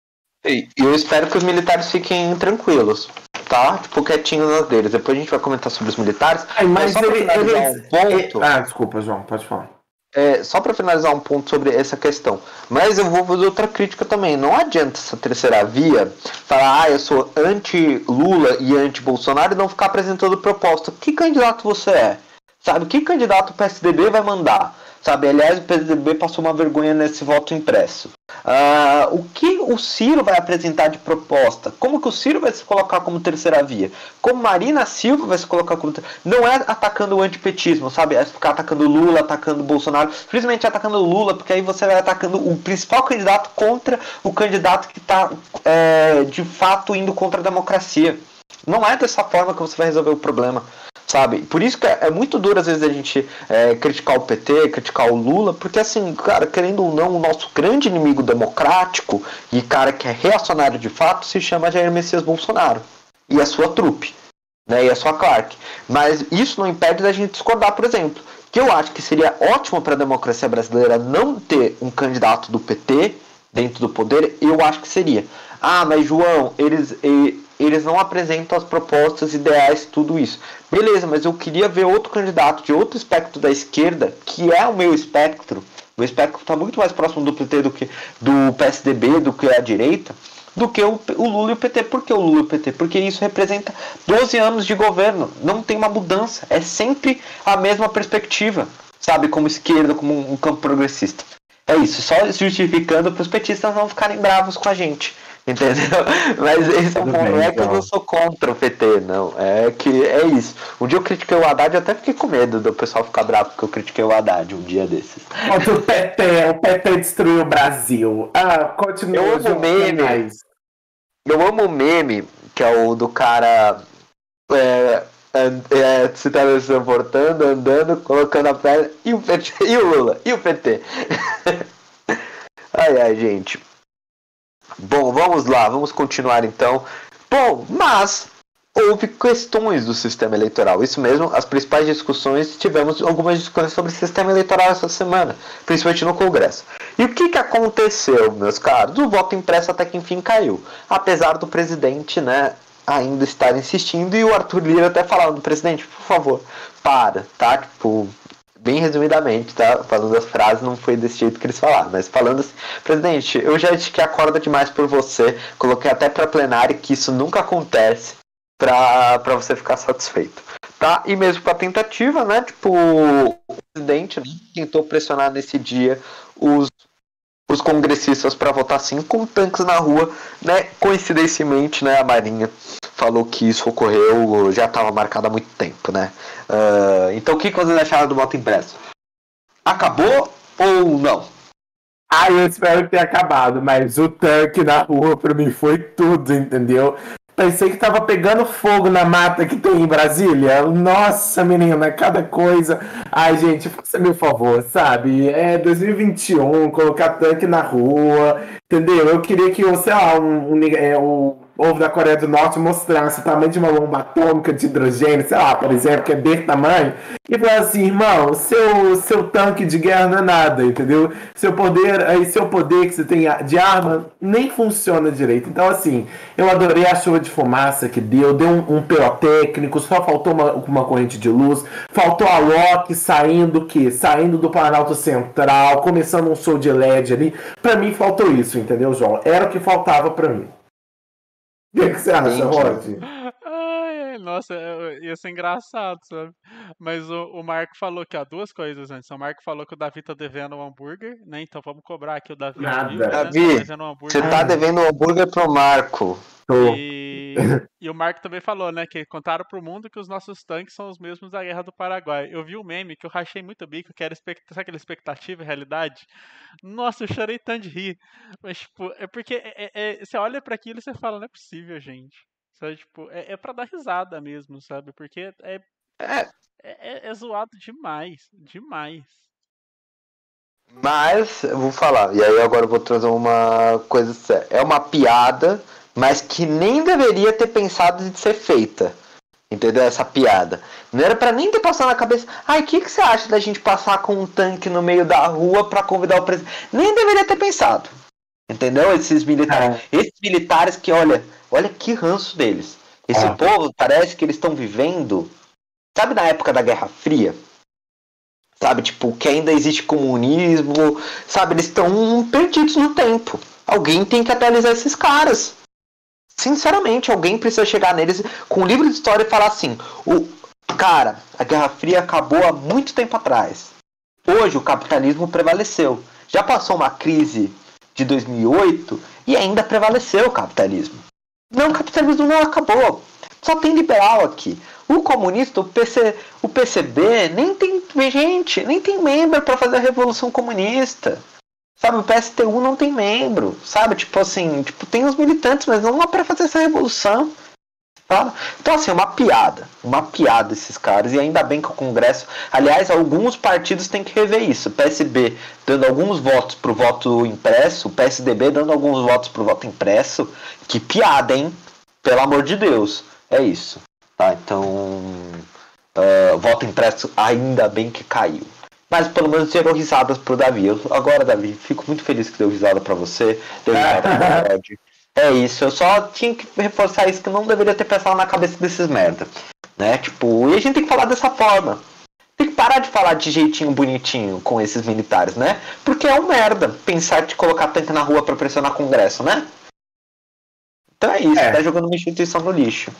E eu espero que os militares fiquem tranquilos, tá? Tipo, quietinhos nas deles. Depois a gente vai comentar sobre os militares. Ai, mas, mas ele, ele, um ponto... Ah, desculpa, João, pode falar. É, só para finalizar um ponto sobre essa questão. Mas eu vou fazer outra crítica também. Não adianta essa terceira via falar, ah, eu sou anti-Lula e anti-Bolsonaro e não ficar apresentando proposta. Que candidato você é? Sabe, que candidato o PSDB vai mandar? Sabe, aliás, o PSDB passou uma vergonha nesse voto impresso. Uh, o que o Ciro vai apresentar de proposta? Como que o Ciro vai se colocar como terceira via? Como Marina Silva vai se colocar como. Não é atacando o antipetismo, sabe? É ficar atacando Lula, atacando Bolsonaro. Simplesmente atacando Lula, porque aí você vai atacando o principal candidato contra o candidato que está é, de fato indo contra a democracia. Não é dessa forma que você vai resolver o problema sabe? Por isso que é, muito duro às vezes a gente é, criticar o PT, criticar o Lula, porque assim, cara, querendo ou não, o nosso grande inimigo democrático e cara que é reacionário de fato se chama Jair Messias Bolsonaro e a sua trupe, né? E a sua Clark. Mas isso não impede da gente discordar, por exemplo, que eu acho que seria ótimo para a democracia brasileira não ter um candidato do PT dentro do poder, eu acho que seria. Ah, mas João, eles, eles não apresentam as propostas ideais, tudo isso. Beleza, mas eu queria ver outro candidato de outro espectro da esquerda, que é o meu espectro. O espectro está muito mais próximo do PT do que do PSDB, do que a direita, do que o, o Lula e o PT. Por que o Lula e o PT? Porque isso representa 12 anos de governo. Não tem uma mudança. É sempre a mesma perspectiva, sabe? Como esquerda, como um, um campo progressista. É isso, só justificando para os petistas não ficarem bravos com a gente. Entendeu? Mas esse é um ponto. Não é que eu não sou contra o PT, não. É que é isso. Um dia eu critiquei o Haddad e até fiquei com medo do pessoal ficar bravo porque eu critiquei o Haddad um dia desses. o PT, o PT destruiu o Brasil. Ah, continua. Eu amo o meme. Eu amo o meme, que é o do cara. É, é, se teletransportando, andando, colocando a perna, e o PT, e o Lula, e o PT. ai, ai, gente. Bom, vamos lá, vamos continuar então. Bom, mas houve questões do sistema eleitoral. Isso mesmo, as principais discussões, tivemos algumas discussões sobre o sistema eleitoral essa semana, principalmente no Congresso. E o que, que aconteceu, meus caros? O voto impresso até que enfim caiu. Apesar do presidente, né, ainda estar insistindo e o Arthur Lira até falando, presidente, por favor, para, tá? Tipo, bem resumidamente, tá? Falando as frases, não foi desse jeito que eles falaram, mas falando assim, presidente, eu já disse que acorda demais por você, coloquei até para plenário que isso nunca acontece para você ficar satisfeito. Tá? E mesmo para tentativa, né? Tipo, o presidente né, tentou pressionar nesse dia os, os congressistas para votar sim com tanques na rua, né? Coincidentemente, né, a Marinha falou que isso ocorreu, já estava marcado há muito tempo, né? Uh, então o que vocês acharam do voto impresso? Acabou ou não? Ah, eu espero que tenha acabado, mas o tanque na rua pra mim foi tudo, entendeu? Pensei que tava pegando fogo na mata que tem em Brasília. Nossa, menina, cada coisa. Ai, gente, faça meu favor, sabe? É 2021, colocar tanque na rua, entendeu? Eu queria que, sei lá, um, um, é, um povo da Coreia do Norte mostrasse o tamanho de uma bomba atômica de hidrogênio, sei lá, por exemplo, que é desse tamanho, e falar assim, irmão, seu, seu tanque de guerra não é nada, entendeu? Seu poder, aí seu poder que você tem de arma nem funciona direito. Então, assim, eu adorei a chuva de fumaça que deu, deu um, um pirotécnico, só faltou uma, uma corrente de luz, faltou a Loki saindo que Saindo do Planalto Central, começando um show de LED ali. Pra mim faltou isso, entendeu, João? Era o que faltava pra mim. O que, que você acha, Rod? Ai, nossa, ia ser engraçado, sabe? Mas o, o Marco falou que há duas coisas antes. O Marco falou que o Davi tá devendo um hambúrguer, né? Então vamos cobrar aqui o Davi. Nada. Vivo, né? Davi, tá um Você tá devendo um hambúrguer pro Marco. Tô. E, e o Marco também falou, né, que contaram pro mundo que os nossos tanques são os mesmos da Guerra do Paraguai. Eu vi um meme que eu rachei muito bico, que era expect... sabe aquela expectativa e realidade. Nossa, eu chorei tanto de rir. Mas, tipo, é porque é, é, é, você olha para aquilo e você fala, não é possível, gente. Sabe, tipo, é, é pra dar risada mesmo, sabe? Porque é, É, é, é zoado demais, demais. mas eu vou falar, e aí agora eu vou trazer uma coisa séria. É uma piada, mas que nem deveria ter pensado de ser feita. Entendeu? Essa piada. Não era pra nem ter passado na cabeça. Ai, o que, que você acha da gente passar com um tanque no meio da rua pra convidar o presidente? Nem deveria ter pensado. Entendeu? Esses militares. Esses militares que, olha, olha que ranço deles. Esse É. povo parece que eles estão vivendo. Sabe na época da Guerra Fria? Sabe, tipo, que ainda existe comunismo. Sabe, eles estão perdidos no tempo. Alguém tem que atualizar esses caras. Sinceramente, alguém precisa chegar neles com um livro de história e falar assim: o cara, a Guerra Fria acabou há muito tempo atrás. Hoje o capitalismo prevaleceu. Já passou uma crise de 2008 e ainda prevaleceu o capitalismo. Não, o capitalismo não acabou. Só tem liberal aqui. O comunista, o, PC, o PCB, nem tem gente, nem tem membro para fazer a revolução comunista. Sabe, o PSTU não tem membro, sabe? Tipo assim, tipo, tem os militantes, mas não dá pra fazer essa revolução. Sabe? Então, assim, é uma piada. Uma piada esses caras. E ainda bem que o Congresso. Aliás, alguns partidos têm que rever isso. O PSB dando alguns votos pro voto impresso, o PSDB dando alguns votos pro voto impresso. Que piada, hein? Pelo amor de Deus. É isso. Tá, então. ah, voto impresso, ainda bem que caiu. Mas pelo menos gerou risadas pro Davi. Eu- agora, Davi, fico muito feliz que deu risada pra você. Deu risada pro Rod. É isso, eu só tinha que reforçar isso que eu não deveria ter pensado na cabeça desses merda. Né? Tipo, e a gente tem que falar dessa forma. Tem que parar de falar de jeitinho bonitinho com esses militares, né? Porque é um merda pensar de colocar tanque na rua pra pressionar Congresso, né? Então é isso, É. tá jogando uma instituição no lixo.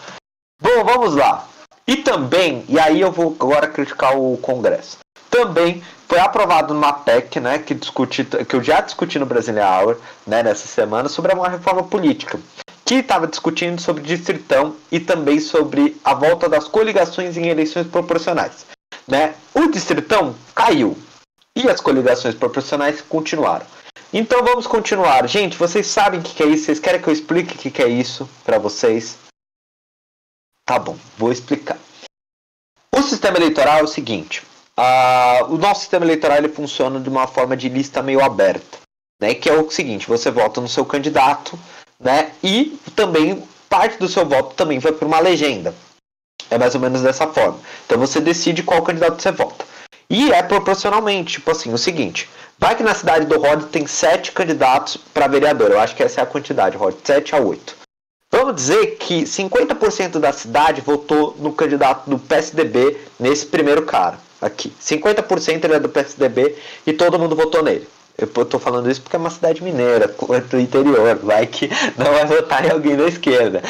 Bom, vamos lá. E também, e aí eu vou agora criticar o Congresso. Também foi aprovado numa PEC, né, que discute, que eu já discuti no Brasília Hour, né, nessa semana, sobre uma reforma política, que estava discutindo sobre distritão e também sobre a volta das coligações em eleições proporcionais, né? O distritão caiu e as coligações proporcionais continuaram. Então vamos continuar. Gente, vocês sabem o que que é isso? Vocês querem que eu explique o que que é isso para vocês? Tá bom, vou explicar. O sistema eleitoral é o seguinte: ah, o nosso sistema eleitoral ele funciona de uma forma de lista meio aberta, né? Que é o seguinte: você vota no seu candidato, né? E também parte do seu voto também vai para uma legenda. É mais ou menos dessa forma. Então você decide qual candidato você vota. E é proporcionalmente, tipo assim, o seguinte: vai que na cidade do Rod tem sete candidatos para vereador. Eu acho que essa é a quantidade, Rod, 7 a 8. Vamos dizer que 50% da cidade votou no candidato do PSDB nesse primeiro cara aqui. 50% ele é do PSDB e todo mundo votou nele. Eu tô falando isso porque é uma cidade mineira, do interior, vai que não vai votar em alguém da esquerda.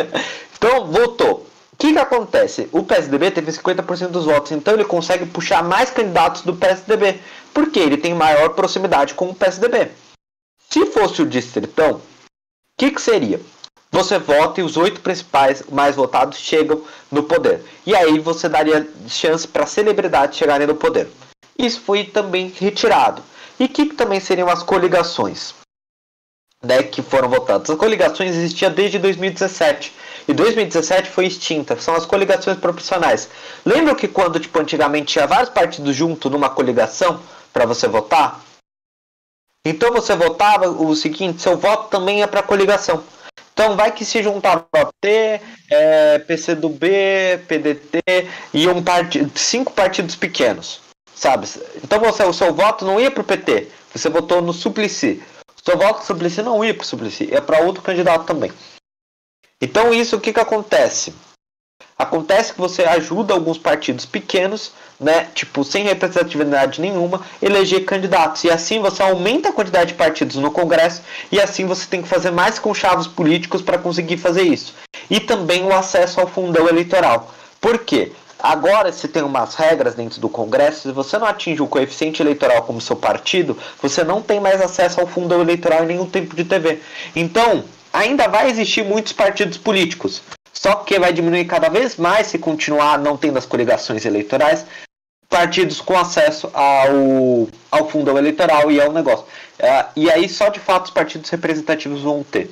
então, votou. O que, que acontece? O PSDB teve 50% dos votos, então ele consegue puxar mais candidatos do PSDB, porque ele tem maior proximidade com o PSDB. Se fosse o distritão, o que, que seria? Você vota e os oito principais mais votados chegam no poder. E aí você daria chance para celebridades chegarem no poder. Isso foi também retirado. E que, também seriam as coligações? Né, que foram votadas. As coligações existiam desde 2017. E 2017 foi extinta. São as coligações proporcionais. Lembra que quando tipo, antigamente tinha vários partidos juntos numa coligação para você votar? Então você votava o seguinte, seu voto também é para coligação. Então vai que se juntava P, é, PCdoB, PDT e um partido, cinco partidos pequenos, sabe? Então você, o seu voto não ia para o PT, você votou no Suplicy. O seu voto no Suplicy não ia para o Suplicy, ia para outro candidato também. Então isso o que, que acontece? Acontece que você ajuda alguns partidos pequenos, né, tipo, sem representatividade nenhuma, eleger candidatos. E assim você aumenta a quantidade de partidos no Congresso e assim você tem que fazer mais conchavos políticos para conseguir fazer isso. E também o acesso ao fundão eleitoral. Por quê? Agora, se tem umas regras dentro do Congresso, se você não atinge o coeficiente eleitoral como seu partido, você não tem mais acesso ao fundão eleitoral em nenhum tempo de TV. Então, ainda vai existir muitos partidos políticos. Só que vai diminuir cada vez mais se continuar não tendo as coligações eleitorais, partidos com acesso ao, ao fundão eleitoral e ao negócio. É, e aí só de fato os partidos representativos vão ter.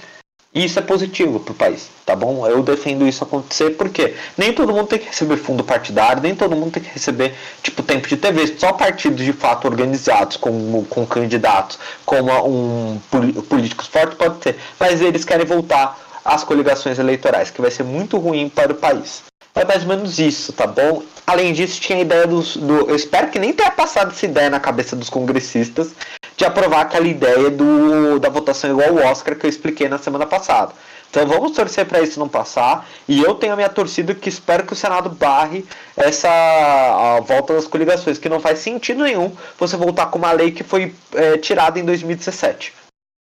E isso é positivo para o país, tá bom? Eu defendo isso acontecer porque nem todo mundo tem que receber fundo partidário, nem todo mundo tem que receber tipo tempo de TV. Só partidos de fato organizados com, com candidatos, como um políticos fortes pode ter. Mas eles querem voltar às coligações eleitorais, que vai ser muito ruim para o país. É mais ou menos isso, tá bom? Além disso, tinha a ideia dos, do. Eu espero que nem tenha passado essa ideia na cabeça dos congressistas de aprovar aquela ideia do, da votação igual ao Oscar que eu expliquei na semana passada. Então vamos torcer para isso não passar. E eu tenho a minha torcida que espero que o Senado barre essa a volta das coligações, que não faz sentido nenhum você voltar com uma lei que foi é, tirada em 2017.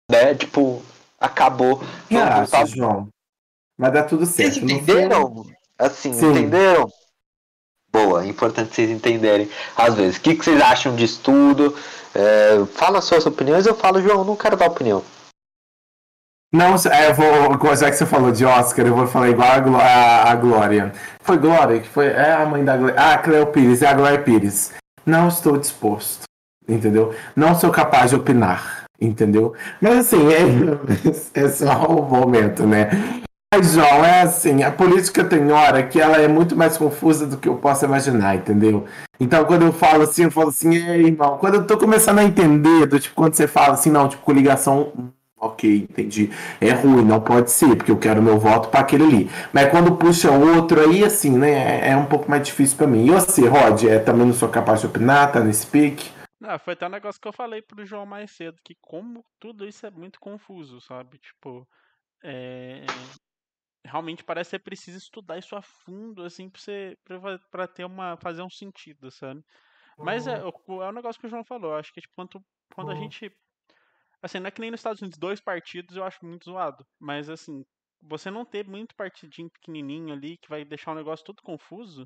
Né? Tipo, acabou. Ah, João. Mas dá tudo certo. Vocês entenderam? Assim, Sim. entenderam? Boa, é importante vocês entenderem às vezes. O que, que vocês acham disso tudo? É, fala suas opiniões, eu falo, João, não quero dar opinião. Não, é, eu vou, já que você falou de Oscar, eu vou falar igual a, a, a Glória. Foi Glória que foi. É a mãe da Glória. Ah, Cleo Pires, é a Glória Pires. Não estou disposto, entendeu? Não sou capaz de opinar, entendeu? Mas assim, é, é só o momento, né? Mas, João, é assim, a política tem hora que ela é muito mais confusa do que eu posso imaginar, entendeu? Então, quando eu falo assim, eu falo assim, ei, irmão, quando eu tô começando a entender, do, tipo, quando você fala assim, não, tipo, coligação, ok, entendi, é ruim, não pode ser, porque eu quero meu voto para aquele ali. Mas quando puxa outro, aí, assim, né, é um pouco mais difícil para mim. E você, Rod, é, também não sou capaz de opinar, tá nesse pique? Não, foi até um negócio que eu falei pro João mais cedo, que como tudo isso é muito confuso, sabe? Tipo, é, realmente parece que você precisa estudar isso a fundo, assim, pra, você, pra, pra ter uma, fazer um sentido, sabe? Mas é, uhum. é, é o negócio que o João falou, acho que tipo, quando, quando a uhum. gente. Assim, não é que nem nos Estados Unidos, dois partidos eu acho muito zoado. Mas assim, você não ter muito partidinho pequenininho ali que vai deixar o negócio todo confuso,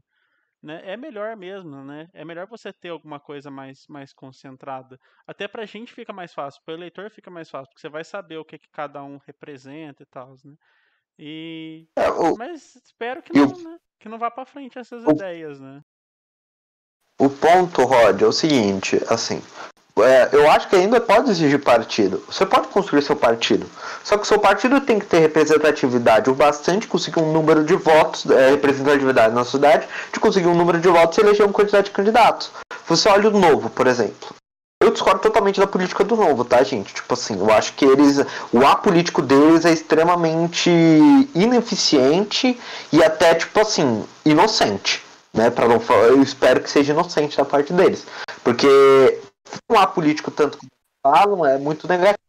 né? É melhor mesmo, né? É melhor você ter alguma coisa mais, mais concentrada. Até pra gente fica mais fácil, pro eleitor fica mais fácil, porque você vai saber o que, que cada um representa e tal, né? E. É, o... Mas espero que não, né? Que não vá para frente essas o... ideias, né? O ponto, Rod, é o seguinte, assim. É, eu acho que ainda pode exigir partido. Você pode construir seu partido. Só que seu partido tem que ter representatividade o bastante, conseguir um número de votos, é, representatividade na cidade, de conseguir um número de votos e eleger uma quantidade de candidatos. Você olha o novo, por exemplo. Eu discordo totalmente da política do novo, tá, gente? Tipo assim, eu acho que eles. O apolítico deles é extremamente ineficiente e até, tipo assim, inocente. Né? Pra não eu espero que seja inocente da parte deles. Porque um apolítico, tanto que falam, é muito negativo.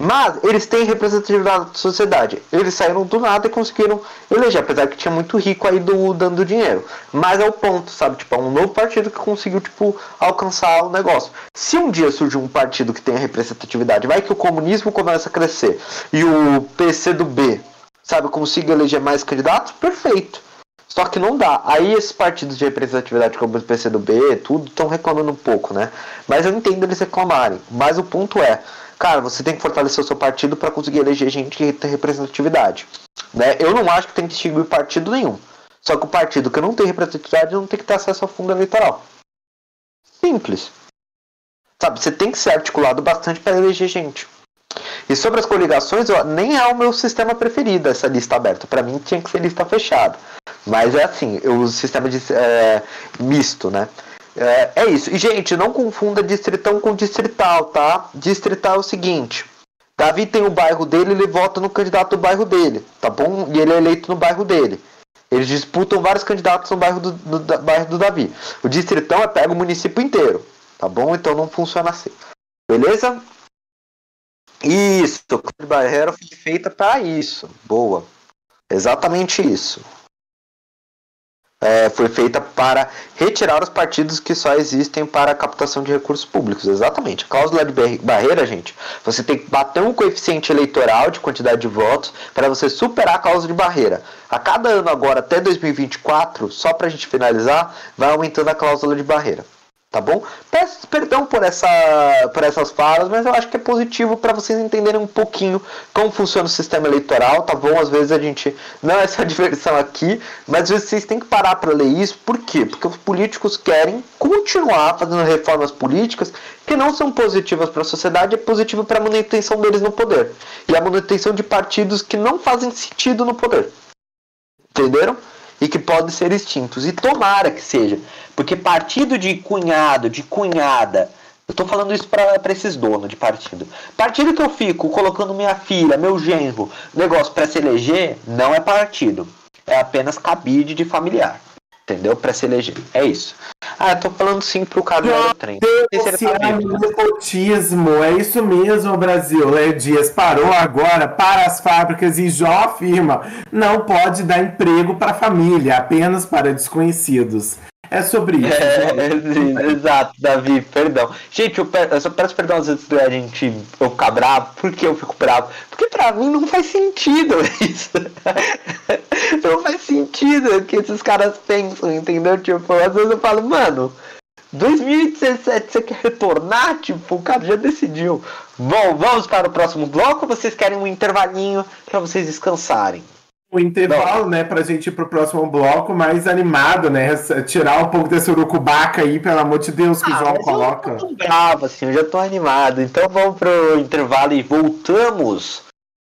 Mas eles têm representatividade da sociedade. Eles saíram do nada e conseguiram eleger, apesar que tinha muito rico aí do, dando dinheiro. Mas é o ponto, sabe? Tipo, é um novo partido que conseguiu, tipo, alcançar o negócio. Se um dia surgir um partido que tenha representatividade, vai que o comunismo começa a crescer e o PC do B, sabe, consiga eleger mais candidatos, perfeito. Só que não dá. Aí esses partidos de representatividade como o PCdoB, tudo, estão reclamando um pouco, né? Mas eu entendo eles reclamarem. Mas o ponto é, cara, você tem que fortalecer o seu partido para conseguir eleger gente que tem representatividade. Né? Eu não acho que tem que extinguir partido nenhum. Só que o partido que não tem representatividade não tem que ter acesso ao fundo eleitoral. Simples. Sabe, você tem que ser articulado bastante para eleger gente. E sobre as coligações, nem é o meu sistema preferido essa lista aberta. Para mim tinha que ser lista fechada. Mas é assim, o sistema de, é, misto, né? É, é isso. E, gente, não confunda distritão com distrital, tá? Distrital é o seguinte. Davi tem o bairro dele, ele vota no candidato do bairro dele, tá bom? E ele é eleito no bairro dele. Eles disputam vários candidatos no bairro do, do, do bairro do Davi. O distritão é pega o município inteiro, tá bom? Então não funciona assim. Beleza? Isso, a barreira foi feita para isso. Boa. Exatamente isso é, foi feita para retirar os partidos que só existem para captação de recursos públicos. Exatamente. A cláusula de barreira, gente, você tem que bater um coeficiente eleitoral de quantidade de votos para você superar a cláusula de barreira. A cada ano agora, até 2024, só para a gente finalizar, vai aumentando a cláusula de barreira tá bom? Peço perdão por, essa, por essas falas, mas eu acho que é positivo para vocês entenderem um pouquinho como funciona o sistema eleitoral, tá bom? Às vezes a gente não é essa diversão aqui, mas às vezes vocês têm que parar para ler isso, por quê? Porque os políticos querem continuar fazendo reformas políticas que não são positivas para a sociedade, é positivo para a manutenção deles no poder e a manutenção de partidos que não fazem sentido no poder. Entenderam? E que podem ser extintos. E tomara que seja. Porque partido de cunhado, de cunhada, eu estou falando isso para esses donos de partido. Partido que eu fico colocando minha filha, meu genro, negócio para se eleger, não é partido. É apenas cabide de familiar. Entendeu? Para se eleger. É isso. Ah, eu tô falando sim pro do trem. Nepotismo, é isso mesmo, Brasil. Léo Dias parou agora para as fábricas e já afirma: não pode dar emprego para família, apenas para desconhecidos. É sobre isso. É, é, sim, exato, Davi, perdão. Gente, eu, eu só peço perdão às vezes da gente eu ficar bravo. Por que eu fico bravo? Porque pra mim não faz sentido isso. não faz sentido o que esses caras pensam, entendeu? Tipo, às vezes eu falo, mano, 2017 você quer retornar? Tipo, o cara já decidiu. Bom, vamos para o próximo bloco vocês querem um intervalinho para vocês descansarem? O intervalo, Não. né, pra gente ir pro próximo bloco mais animado, né? Tirar um pouco desse urucubaca aí, pelo amor de Deus, que ah, o João coloca. Eu tô bravo, assim, eu já tô animado. Então vamos pro intervalo e voltamos,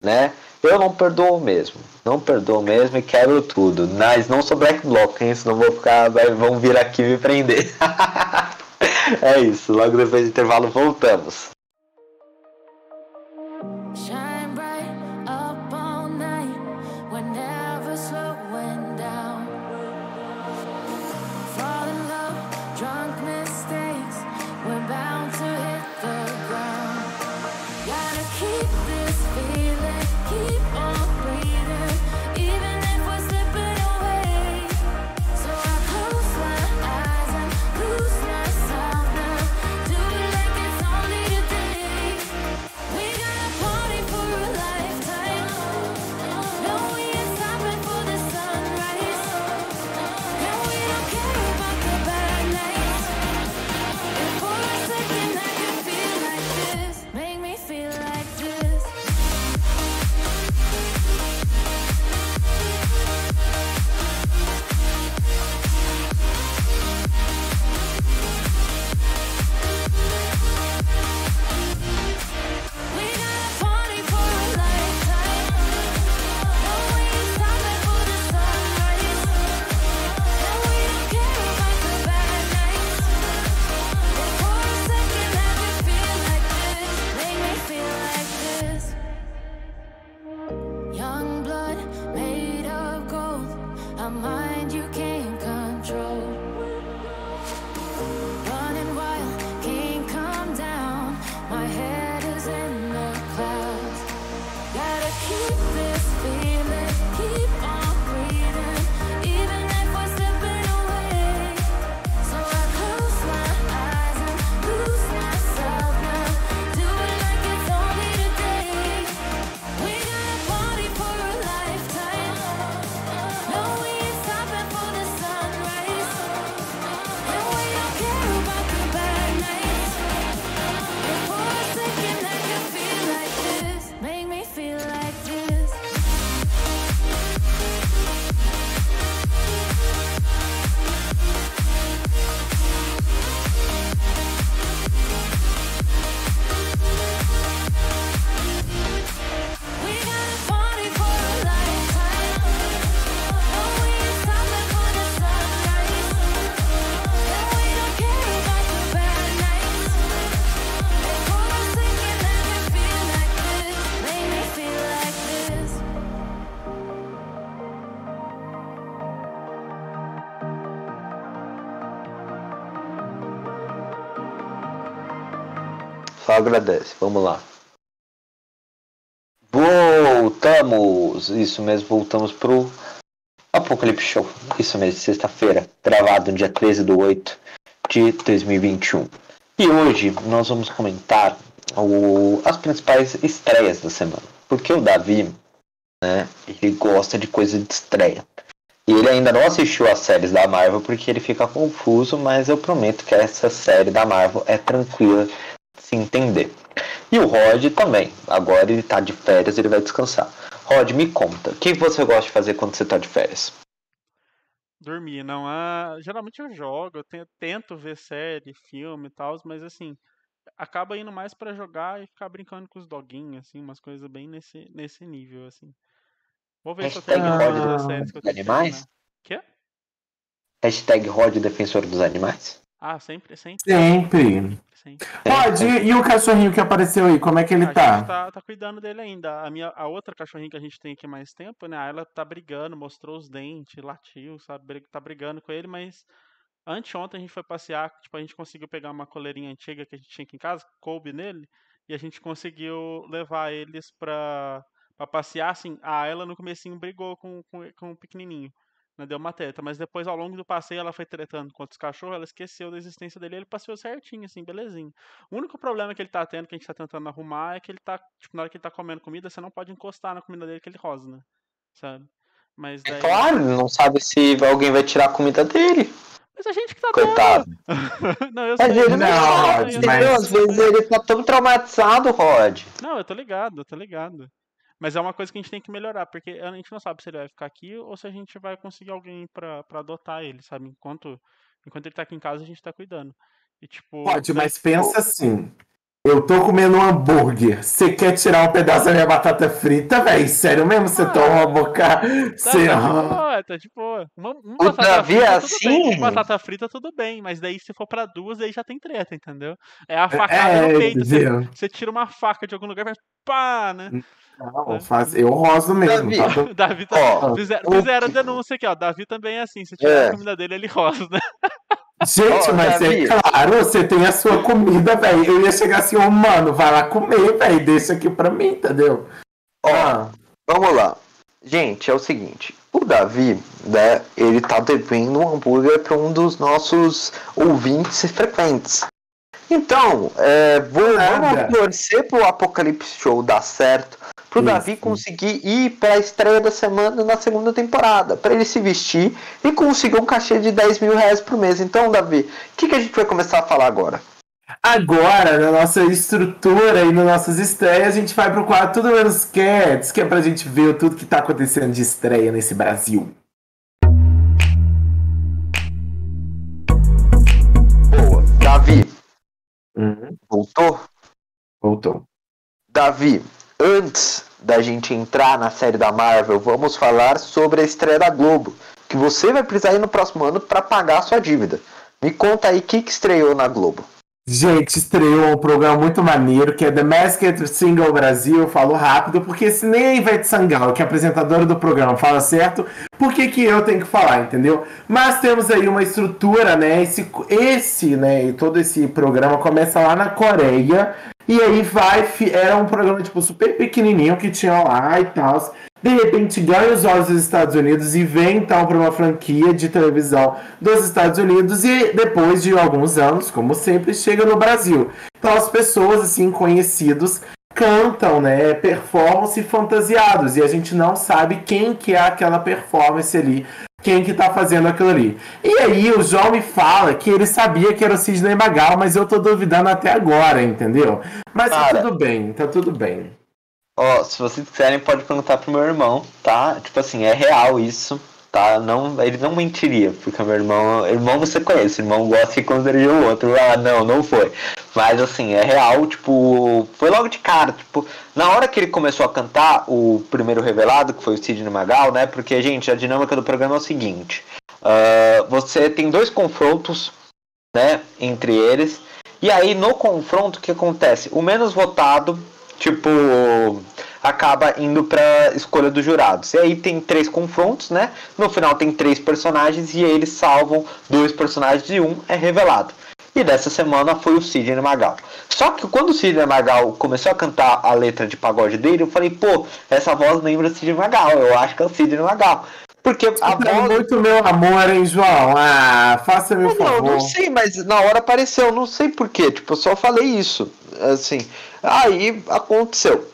né? Eu não perdoo mesmo. Não perdoo mesmo e quero tudo. Mas não sou black block, hein? Senão vou ficar. Vão vir aqui me prender. é isso. Logo depois do intervalo voltamos. Agradece. Vamos lá. Voltamos! Isso mesmo, voltamos pro Apocalipse Show. Isso mesmo, sexta-feira, gravado no dia 13 de 8 de 2021. E hoje nós vamos comentar o- as principais estreias da semana. Porque o Davi, né, ele gosta de coisa de estreia. E ele ainda não assistiu as séries da Marvel porque ele fica confuso, mas eu prometo que essa série da Marvel é tranquila se entender. E o Rod também. Agora ele tá de férias, ele vai descansar. Rod, me conta, o que você gosta de fazer quando você tá de férias? Dormir, não. Ah, geralmente eu jogo, eu te- tento ver série, filme e tal, mas assim, acaba indo mais pra jogar e ficar brincando com os doguinhos, assim, umas coisas bem nesse, nesse nível, assim. Vou ver se eu Hashtag Rod séries que eu tenho animais? Quê? Hashtag Rod Defensor dos Animais? Ah, sempre, sempre, Sempre. sempre. Pode, e o cachorrinho que apareceu aí, como é que ele a tá? gente tá, tá cuidando dele ainda. A minha, a outra cachorrinha que a gente tem aqui mais tempo, né? Ela tá brigando, mostrou os dentes, latiu, sabe? Tá brigando com ele, mas anteontem a gente foi passear, tipo, a gente conseguiu pegar uma coleirinha antiga que a gente tinha aqui em casa, coube nele, e a gente conseguiu levar eles pra, pra passear, assim. A ela no comecinho brigou com, com, com o pequenininho. Né, deu uma treta, mas depois ao longo do passeio ela foi tretando com outros cachorros, ela esqueceu da existência dele, ele passeou certinho, assim, belezinho. O único problema que ele tá tendo, que a gente tá tentando arrumar, é que ele tá, tipo, na hora que ele tá comendo comida, você não pode encostar na comida dele que ele rosna, sabe? Mas É daí... claro, ele não sabe se alguém vai tirar a comida dele. Mas a gente que tá Coitado. não, eu Mas sei. ele não, Não, sabe, Rod, mas- Às vezes ele tá tão traumatizado, Rod. Não, eu tô ligado, eu tô ligado. Mas é uma coisa que a gente tem que melhorar, porque a gente não sabe se ele vai ficar aqui ou se a gente vai conseguir alguém pra, pra adotar ele, sabe? Enquanto, enquanto ele tá aqui em casa, a gente tá cuidando. E tipo. Pode, daí- mas pensa assim. Eu tô comendo um hambúrguer. Você quer tirar um pedaço da minha batata frita, véi? Sério mesmo? Você Ah, toma uma boca. Tá, Você... tá de boa, tá de boa. Uma, uma O batata Davi frita, é tudo bem. assim? Uma batata frita, tudo bem. Mas daí, se for pra duas, aí já tem treta, entendeu? É a facada É, no peito. Você, tira uma faca de algum lugar e vai pá, né? Não, faz... Eu roso mesmo. Davi, tá? Davi tá. Ó, fizeram, denúncia aqui, ó. Davi também é assim. Se tirar É. a comida dele, ele rosa, né? Gente, Ó, mas Davi. é claro, você tem a sua comida, velho. Eu ia chegar assim, ô mano, vai lá comer, velho. Deixa aqui pra mim, entendeu? Ó, Ah, Vamos lá. Gente, é o seguinte. O Davi, né, ele tá devendo um hambúrguer para um dos nossos ouvintes frequentes. Então, é, vou, vamos torcer pro Apocalipse Show dar certo. Pro. Davi conseguir ir pra estreia da semana na segunda temporada. para ele se vestir e conseguir um cachê de 10 mil reais por mês. Então, Davi, o que, que a gente vai começar a falar agora? Agora, na nossa estrutura e nas nossas estreias, a gente vai pro quadro Tudo Menos Cats, que é pra gente ver tudo que tá acontecendo de estreia nesse Brasil. Boa. Davi, Uhum. voltou? Voltou. Davi, antes da gente entrar na série da Marvel, vamos falar sobre a estreia da Globo, que você vai precisar ir no próximo ano para pagar a sua dívida. Me conta aí o que, que estreou na Globo. Gente, estreou um programa muito maneiro que é The Masked Single Brasil. Eu falo rápido, porque se nem a Ivete Sangalo, que é apresentadora do programa, fala certo, por que, que eu tenho que falar, entendeu? Mas temos aí uma estrutura, né? Esse, esse, né? E todo esse programa começa lá na Coreia. E aí vai, era um programa tipo super pequenininho que tinha lá e tal. De repente ganha os olhos dos Estados Unidos e vem então para uma franquia de televisão dos Estados Unidos e depois de alguns anos, como sempre, chega no Brasil. Então as pessoas assim conhecidos cantam, né, performance fantasiados e a gente não sabe quem que é aquela performance ali, quem que tá fazendo aquilo ali. E aí o João me fala que ele sabia que era o Sidney Magal, mas eu tô duvidando até agora, entendeu? Mas tá tudo bem, tá tudo bem. Ó, se vocês quiserem, pode perguntar pro meu irmão, tá? Tipo assim, é real isso, tá? Não, ele não mentiria, porque meu irmão, irmão você conhece, irmão gosta que contraria o outro. Ah, não, não foi. Mas assim, é real, tipo, foi logo de cara, tipo, na hora que ele começou a cantar o primeiro revelado, que foi o Sidney Magal, né? Porque, gente, a dinâmica do programa é o seguinte: ah, você tem dois confrontos, né, entre eles. E aí no confronto o que acontece? O menos votado, tipo, acaba indo pra escolha dos jurados. E aí tem três confrontos, né? No final tem três personagens e eles salvam dois personagens e um é revelado. E dessa semana foi o Sidney Magal. Só que quando o Sidney Magal começou a cantar a letra de pagode dele, eu falei, pô, essa voz lembra o Sidney Magal. Eu acho que é o Sidney Magal. Porque a Tá voz. muito meu amor, hein, João? Ah, faça-me o Não, não, favor. não sei, mas na hora apareceu, não sei porquê. Tipo, eu só falei isso. Assim. Aí aconteceu.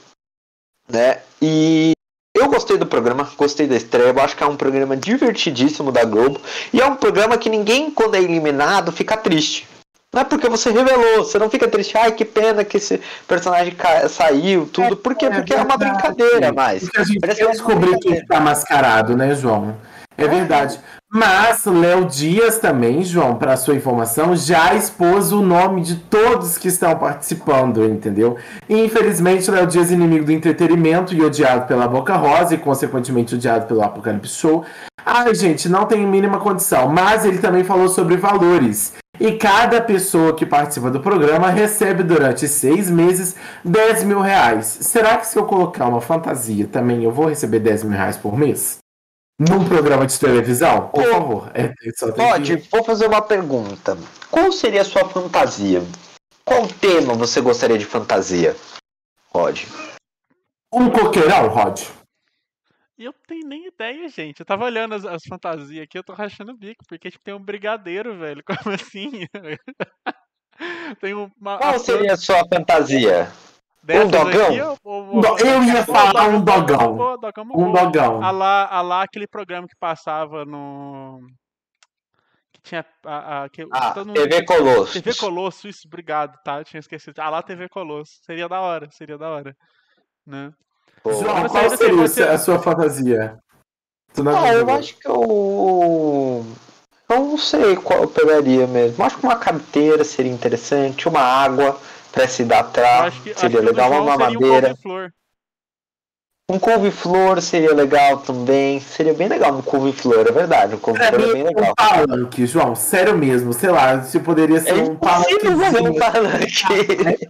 Né? E eu gostei do programa, gostei da estreia. Eu acho que é um programa divertidíssimo da Globo. E é um programa que ninguém, quando é eliminado, fica triste. Não é porque você revelou, você não fica triste, ai que pena que esse personagem saiu, tudo. Por quê? É Porque é uma brincadeira mais. Porque a gente Parece descobrir quem está mascarado, né, João? É verdade. Mas Léo Dias também, João, para sua informação, já expôs o nome de todos que estão participando, entendeu? E infelizmente Léo Dias, inimigo do entretenimento e odiado pela Boca Rosa e consequentemente odiado pelo Apocalipse Show. Ai, gente, não tem mínima condição. Mas ele também falou sobre valores. E cada pessoa que participa do programa recebe durante seis meses 10 mil reais. Será que se eu colocar uma fantasia também eu vou receber 10 mil reais por mês? Num programa de televisão? Por Ô, favor. É, Pode, que- vou fazer uma pergunta. Qual seria a sua fantasia? Qual tema você gostaria de fantasia? Rod. Um coqueirão, Rod. E eu não tenho nem ideia, gente. Eu tava olhando as, as fantasias aqui, eu tô rachando o bico, porque tipo, tem um brigadeiro, velho. Como assim? tem uma. Qual seria a sua fantasia? dessas dogão? aqui, ou- ou- Um do- Eu ia falar um dogão. Dogão é Um dogão. A lá, a lá aquele programa que passava no. Que tinha. A, a, que, Ah, mundo- TV Colosso. TV Colosso, isso, obrigado, tá? Eu tinha esquecido. Ah, lá TV Colosso. Seria da hora, seria da hora. Né? João, qual você- seria você- a sua fantasia? Tu não Ah, eu acho que eu. Eu não sei qual eu pegaria mesmo. Acho que uma carteira seria interessante, uma água pra se Eu que, acho seria legal, uma seria um mamadeira. couve-flor. Um couve-flor seria legal também. Seria bem legal um couve-flor, é verdade. Um Pra couve-flor é bem um legal. palanque, João, sério mesmo, sei lá, se poderia ser É um impossível fazer um palanque.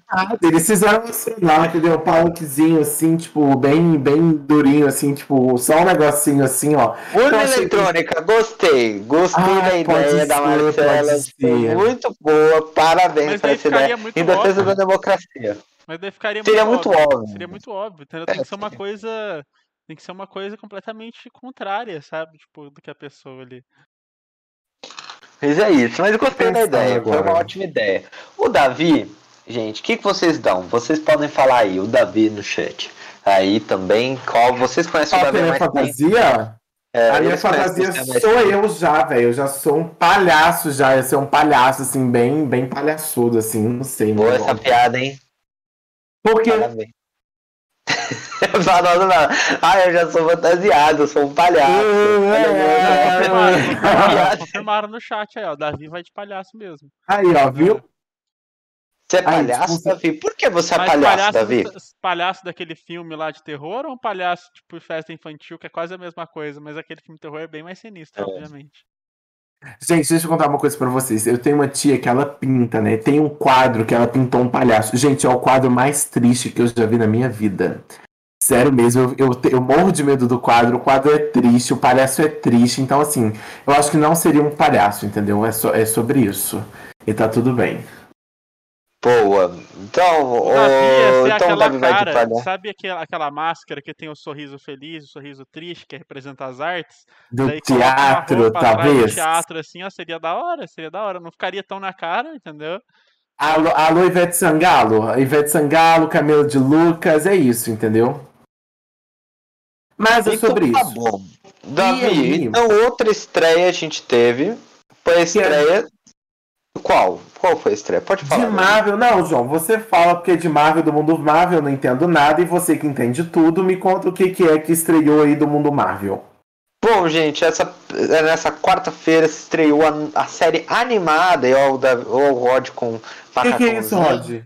Ah, Eles fizeram assim lá, entendeu? Um palanquezinho assim, tipo, bem, bem durinho, assim, tipo, só um negocinho assim, ó. Urna achei que- eletrônica, gostei. Gostei Ah, da ideia da ser, Marcela. Foi ser. muito boa. Parabéns Mas por daí essa ideia. Em defesa da democracia. Mas daí ficaria Seria muito muito óbvio. óbvio. Seria muito óbvio, entendeu? Tem É, que ser uma sim. coisa. Tem que ser uma coisa completamente contrária, sabe? Tipo, do que a pessoa ali. Mas é isso, mas eu gostei da ideia, foi agora. uma ótima ideia. O Davi, gente, o que, que vocês dão? Vocês podem falar aí, o Davi no chat. Aí também, qual vocês conhecem o Davi é a há minha mais fantasia? É, a minha fantasia mais sou tempo. eu já, velho. Eu já sou um palhaço já. Eu sou um palhaço, assim, bem, bem palhaçudo, assim, não sei. Boa meu essa nome. piada, hein? Porque Parabéns. Falando não. Ah, eu já sou fantasiado, eu sou um palhaço. É, meu Confirmaram, nome. confirmaram, no chat aí, ó. Davi vai de palhaço mesmo. aí, ó, viu? Você é Ai, palhaço, desculpa. Davi? Por que você é palhaço, palhaço, Davi? palhaço daquele filme lá de terror ou um palhaço tipo festa infantil, que é quase a mesma coisa, mas aquele filme de terror é bem mais sinistro, É. obviamente. Gente, deixa eu contar uma coisa pra vocês. Eu tenho uma tia que ela pinta, né? Tem um quadro que ela pintou um palhaço. Gente, é o quadro mais triste que eu já vi na minha vida. Sério mesmo, eu, eu, eu morro de medo do quadro. O quadro é triste, o palhaço é triste. Então, assim, eu acho que não seria um palhaço, entendeu? É, so- é sobre isso. E tá tudo bem. Boa. Então, O. Davi ser então Davi vai de cara, palhaço. sabe aquela, aquela máscara que tem o sorriso feliz, o sorriso triste, que representa as artes? Do Daí teatro, talvez. teatro, assim, ó, seria da hora, seria da hora. Não ficaria tão na cara, entendeu? Alô, alô, Ivete Sangalo. Ivete Sangalo, Camila de Lucas, é isso, entendeu? Mas é Então sobre tá isso. bom. E Davi, aí? então outra estreia a gente teve. Foi a estreia. Qual? Qual foi a estreia? Pode falar. De. Marvel, não, João, você fala porque de Marvel, do mundo Marvel, eu não entendo nada, e você que entende tudo, me conta o que, que é que estreou aí do mundo Marvel. Bom, gente, essa, nessa quarta-feira se estreou a, a série animada, e ó, o, ó, o Rod com O que, que é isso. Rod?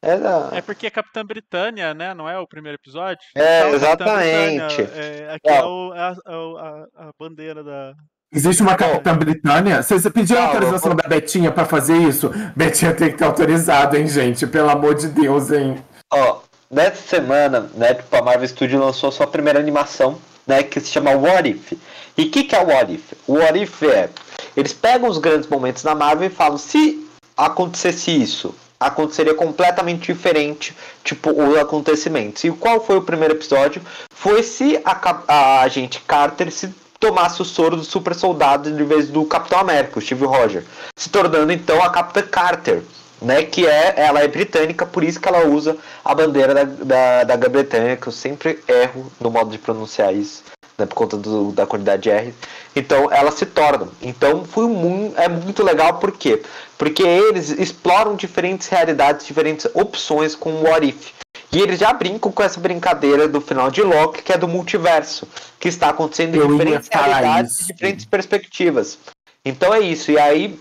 É da- É porque é Capitã Britânia, né? Não é o primeiro episódio? É, Então, exatamente. É, aqui é, o- é a, é o- a- a bandeira da. Existe uma Capitã Britânia? Você, você pediu a autorização da Betinha pra fazer isso? Betinha tem que ter autorizado, hein, gente? Pelo amor de Deus, hein? Ó, nessa semana, né, tipo, a Marvel Studios lançou sua primeira animação, né, que se chama What If. E o que, que é o What If? O What If é, eles pegam os grandes momentos da Marvel e falam, se acontecesse isso, aconteceria completamente diferente, tipo, os acontecimentos. E qual foi o primeiro episódio? Foi se a, cap- a agente Carter se tomasse o soro do super soldado em vez do Capitão América, o Steve Rogers, se tornando então a Capitã Carter. Né, que é, ela é britânica, por isso que ela usa a bandeira da, da, da Grã-Bretanha, que eu sempre erro no modo de pronunciar isso, né, por conta do, da quantidade de R. Então ela se torna. Então foi mu é muito legal, por quê? Porque eles exploram diferentes realidades, diferentes opções com o What If. E eles já brincam com essa brincadeira do final de Loki, que é do multiverso, que está acontecendo em Eu diferentes realidades isso. e diferentes perspectivas. Então é isso. E aí,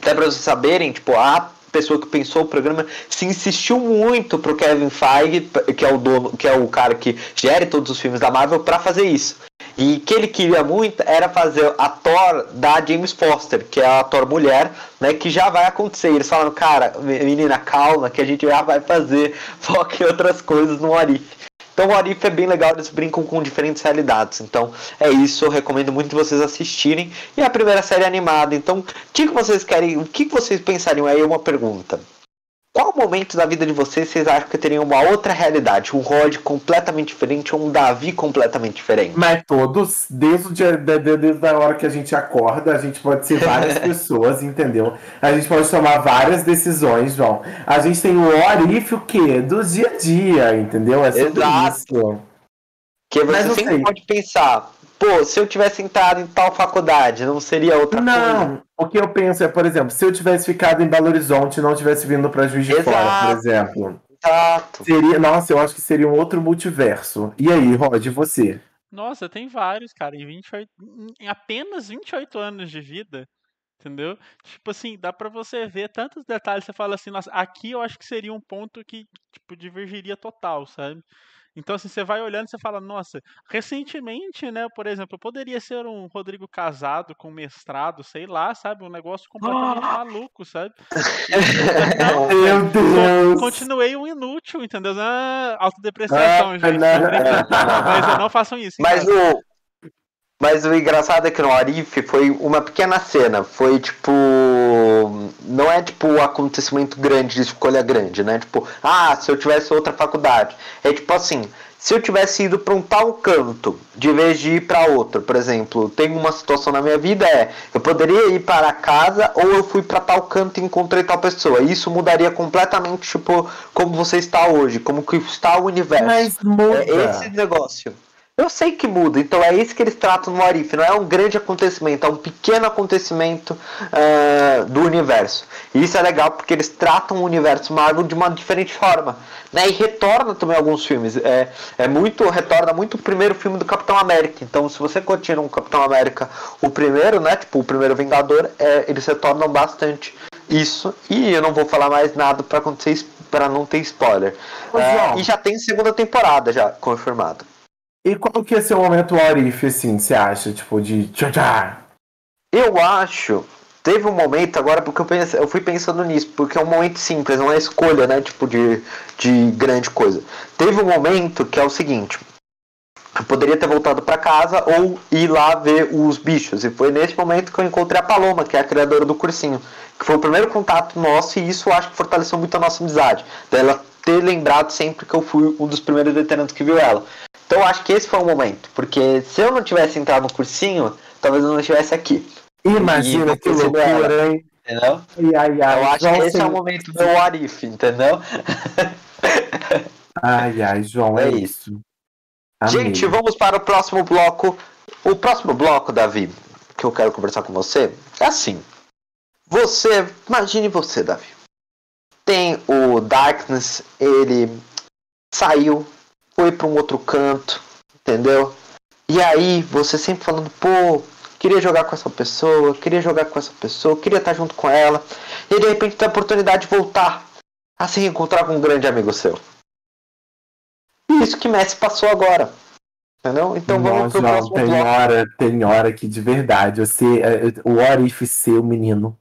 até para vocês saberem, tipo, a pessoa que pensou o programa se insistiu muito pro Kevin Feige, que é o dono, que é o cara que gere todos os filmes da Marvel, para fazer isso. E que ele queria muito era fazer a Thor da James Foster, que é a Thor mulher, né, que já vai acontecer. Eles falaram, cara, menina, calma, que a gente já vai fazer, foca em outras coisas no Arif. Então o Arif é bem legal, eles brincam com diferentes realidades. Então é isso, eu recomendo muito vocês assistirem. E a primeira série animada. Então, o que, vocês querem? O que, que vocês pensariam? Aí uma pergunta. Qual momento da vida de vocês vocês acham que teriam uma outra realidade? Um Rod completamente diferente ou um Davi completamente diferente? Mas todos, desde, dia, de- de- desde a hora que a gente acorda, a gente pode ser várias pessoas, entendeu? A gente pode tomar várias decisões, João. A gente tem o orif o quê? Do dia a dia, entendeu? É sobre Exato. isso. Que Mas você sempre sei. pode pensar, pô, se eu tivesse entrado em tal faculdade, não seria outra coisa? Não, o que eu penso é, por exemplo, se eu tivesse ficado em Belo Horizonte e não tivesse vindo pra Juiz de Fora, por Exato. exemplo. Exato. Seria, nossa, eu acho que seria um outro multiverso. E aí, Rod, e você? Nossa, tem vários, cara. Em 28, em- apenas 28 anos de vida, entendeu? Tipo assim, dá pra você ver tantos detalhes. Você fala assim, nossa, aqui eu acho que seria um ponto que, tipo, divergiria total, sabe? Então, assim, você vai olhando e você fala, nossa, recentemente, né, por exemplo, poderia ser um Rodrigo casado com mestrado, sei lá, sabe? Um negócio completamente maluco, sabe? Não, Meu Con- Deus! Continuei um inútil, entendeu? Ah, autodepreciação, Ah, gente. não. tô brincando. Mas não façam isso. Mas cara. o. Mas o engraçado é que no Arif foi uma pequena cena. Foi tipo. Não é tipo um acontecimento grande de escolha grande, né? Tipo, ah, se eu tivesse outra faculdade. É tipo assim. Se eu tivesse ido para um tal canto, de vez de ir para outro, por exemplo, tem uma situação na minha vida é, eu poderia ir para casa ou eu fui para tal canto e encontrei tal pessoa. Isso mudaria completamente, tipo, como você está hoje, como que está o universo. Mas muda. É esse negócio. Eu sei que muda, então é isso que eles tratam no Arif. Não é um grande acontecimento, é um pequeno acontecimento ah, do universo. E isso é legal porque eles tratam o universo Marvel de uma diferente forma. Né? E retorna também alguns filmes. É, é muito, retorna muito o primeiro filme do Capitão América. Então, se você curtir um Capitão América, o primeiro, né? Tipo, o primeiro Vingador, é, eles retornam bastante isso. E eu não vou falar mais nada para acontecer para não ter spoiler. João. e já tem segunda temporada já confirmado. E qual que é seu momento orif, assim, você acha? Tipo, de tchá tchá. Eu acho. Teve um momento agora, porque eu, pensei, eu fui pensando nisso, porque é um momento simples, não é escolha, né? Tipo, de, de grande coisa. Teve um momento que é o seguinte. Eu poderia ter voltado para casa ou ir lá ver os bichos. E foi nesse momento que eu encontrei a Paloma, que é a criadora do cursinho. Que foi o primeiro contato nosso e isso acho que fortaleceu muito a nossa amizade. Dela ter lembrado sempre que eu fui um dos primeiros veteranos que viu ela. Então acho que esse foi o momento. Porque se eu não tivesse entrado no cursinho, talvez eu não estivesse aqui. Imagina E que vê ela. loucura, hein? Entendeu? Ai, ai. Eu acho João, que esse você- é o momento do Arif, entendeu? Ai, ai, João, é, É isso. Amei. Gente, vamos para o próximo bloco. O próximo bloco, Davi, que eu quero conversar com você, é assim. Você, imagine você, Davi. Tem o Darkness, ele saiu, foi para um outro canto, entendeu? E aí, você sempre falando, pô, queria jogar com essa pessoa, queria jogar com essa pessoa, queria estar junto com ela. E de repente tem a oportunidade de voltar a se reencontrar com um grande amigo seu. E isso que Messi passou agora. Entendeu? Então vamos Nossa, pro João, próximo tem bloco. hora, tem hora que de verdade, você, é, o orif seu, menino,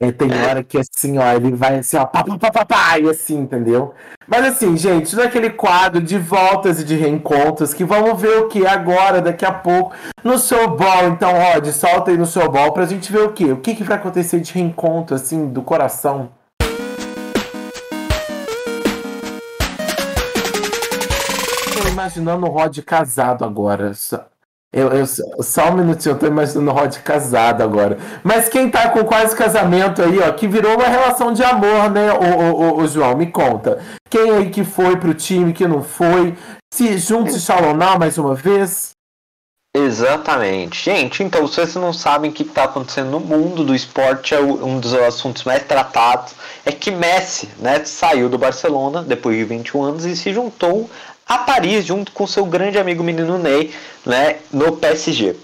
É, tem hora que assim, ó, ele vai assim, ó, pá, pá, pá, pá, pá, e assim, entendeu? Mas assim, gente, naquele quadro de voltas e de reencontros, que vamos ver o que agora, daqui a pouco, no seu ball. Então, Rod, solta aí no seu ball pra gente ver o que? O que, que vai acontecer de reencontro, assim, do coração. Tô imaginando o Rod casado agora. Só- Eu, eu- só um minutinho, eu tô imaginando o Rod casado agora. Mas quem tá com quase casamento aí, ó, que virou uma relação de amor, né, o, o, o- João? Me conta. Quem aí que foi pro time, que não foi? Se juntos e Shalonau mais uma vez? Exatamente. Gente, então, se vocês não sabem o que está acontecendo no mundo do esporte, é um dos assuntos mais tratados é que Messi né, saiu do Barcelona depois de 21 anos e se juntou a Paris junto com seu grande amigo menino Ney né, no PSG.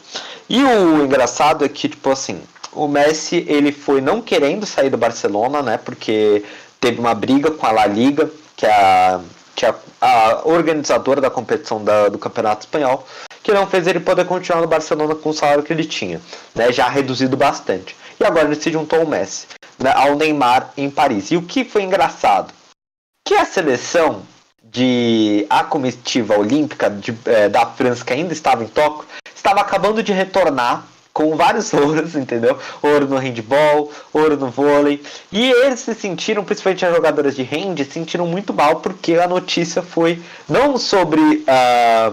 E o engraçado é que, tipo assim, o Messi ele foi não querendo sair do Barcelona, né? Porque teve uma briga com a La Liga, que é a, que é a organizadora da competição da- do Campeonato Espanhol, que não fez ele poder continuar no Barcelona com o salário que ele tinha, né? Já reduzido bastante. E agora ele se juntou ao Messi, né, ao Neymar em Paris. E o que foi engraçado? Que a seleção de a comitiva olímpica de, eh, da França que ainda estava em Tóquio estava acabando de retornar com vários ouros, entendeu? Ouro no handball, ouro no vôlei. E eles se sentiram, principalmente as jogadoras de hand, se sentiram muito mal porque a notícia foi não sobre ah,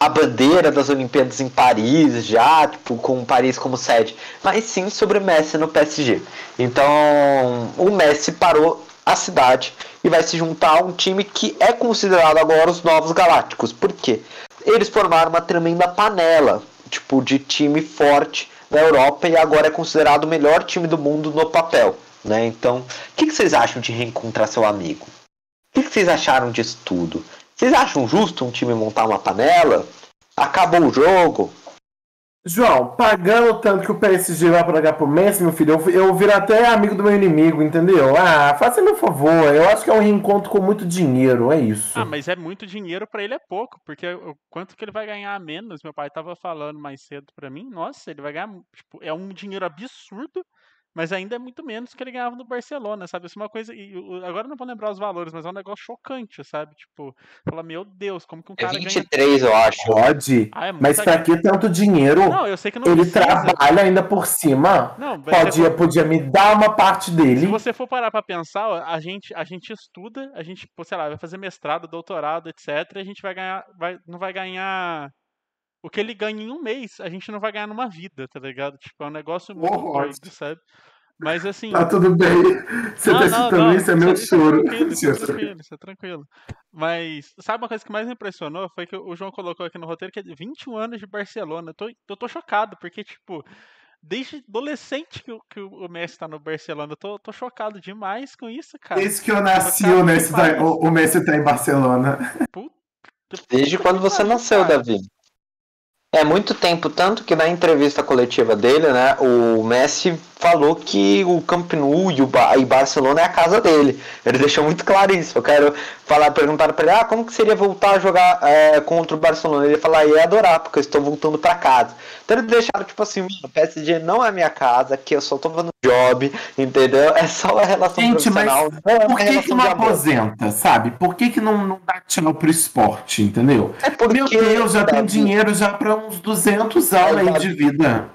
a bandeira das Olimpíadas em Paris já, tipo, com Paris como sede, mas sim sobre Messi no PSG. Então, o Messi parou a cidade e vai se juntar a um time que é considerado agora os Novos Galácticos. Por quê? Eles formaram uma tremenda panela, tipo, de time forte da Europa e agora é considerado o melhor time do mundo no papel, né? Então, o que, que vocês acham de reencontrar seu amigo? O que, que vocês acharam disso tudo? Vocês acham justo um time montar uma panela? Acabou o jogo? João, pagando tanto que o PSG vai pagar pro Messi, meu filho, eu, eu viro até amigo do meu inimigo, entendeu? Ah, faça meu favor. Eu acho que é um reencontro com muito dinheiro, é isso. Ah, mas é muito dinheiro pra ele é pouco, porque o quanto que ele vai ganhar a menos, meu pai tava falando mais cedo pra mim, nossa, ele vai ganhar, tipo, é um dinheiro absurdo, mas ainda é muito menos que ele ganhava no Barcelona, sabe? Isso é uma coisa, e agora eu não vou lembrar os valores, mas é um negócio chocante, sabe? Tipo, fala, meu Deus, como que um É cara ganha... 23, eu acho. Pode. Ah, é Mas pra que tanto dinheiro? Não, eu sei que não Ele precisa. trabalha ainda por cima. Não, mas se Podia, for- podia me dar uma parte Se dele. você for parar pra pensar, ó, a gente, a gente estuda, a gente, sei lá, vai fazer mestrado, doutorado, etc. E a gente vai ganhar, vai, não vai ganhar o que ele ganha em um mês, a gente não vai ganhar numa vida, tá ligado? Tipo, é um negócio muito Horror. doido, sabe? Mas assim. Tá tudo bem. Você não, tá não, escutando não, isso? É meu isso é choro. tranquilo, isso é tranquilo, isso é tranquilo. Mas sabe uma coisa que mais me impressionou foi que o João colocou aqui no roteiro que é de 21 anos de Barcelona. Eu tô, eu tô chocado, porque, tipo, desde adolescente que, o- que o Messi tá no Barcelona. Eu tô, tô chocado demais com isso, cara. Desde que eu nasci, Cara, o Messi, tá, o, o Messi tá em Barcelona. Puta, Desde puta quando você pariu, nasceu, cara. Davi. É muito tempo, tanto que na entrevista coletiva dele, né, o Messi falou que o Camp Nou e o Ba- e Barcelona é a casa dele. Ele deixou muito claro isso. Eu quero falar, perguntaram pra ele, ah, como que seria voltar a jogar é, contra o Barcelona? Ele falou, ah, ia adorar, porque eu estou voltando pra casa. Então eles deixaram tipo assim, mano, PSG não é minha casa, aqui eu só tô fazendo job, entendeu? É só a relação Gente, mas profissional, não é Por que, que não aposenta, sabe? Por que, que não, não dá tchau pro esporte, entendeu? É porque, Meu Deus, já tem Davi, dinheiro já pra uns 200 anos aí de vida.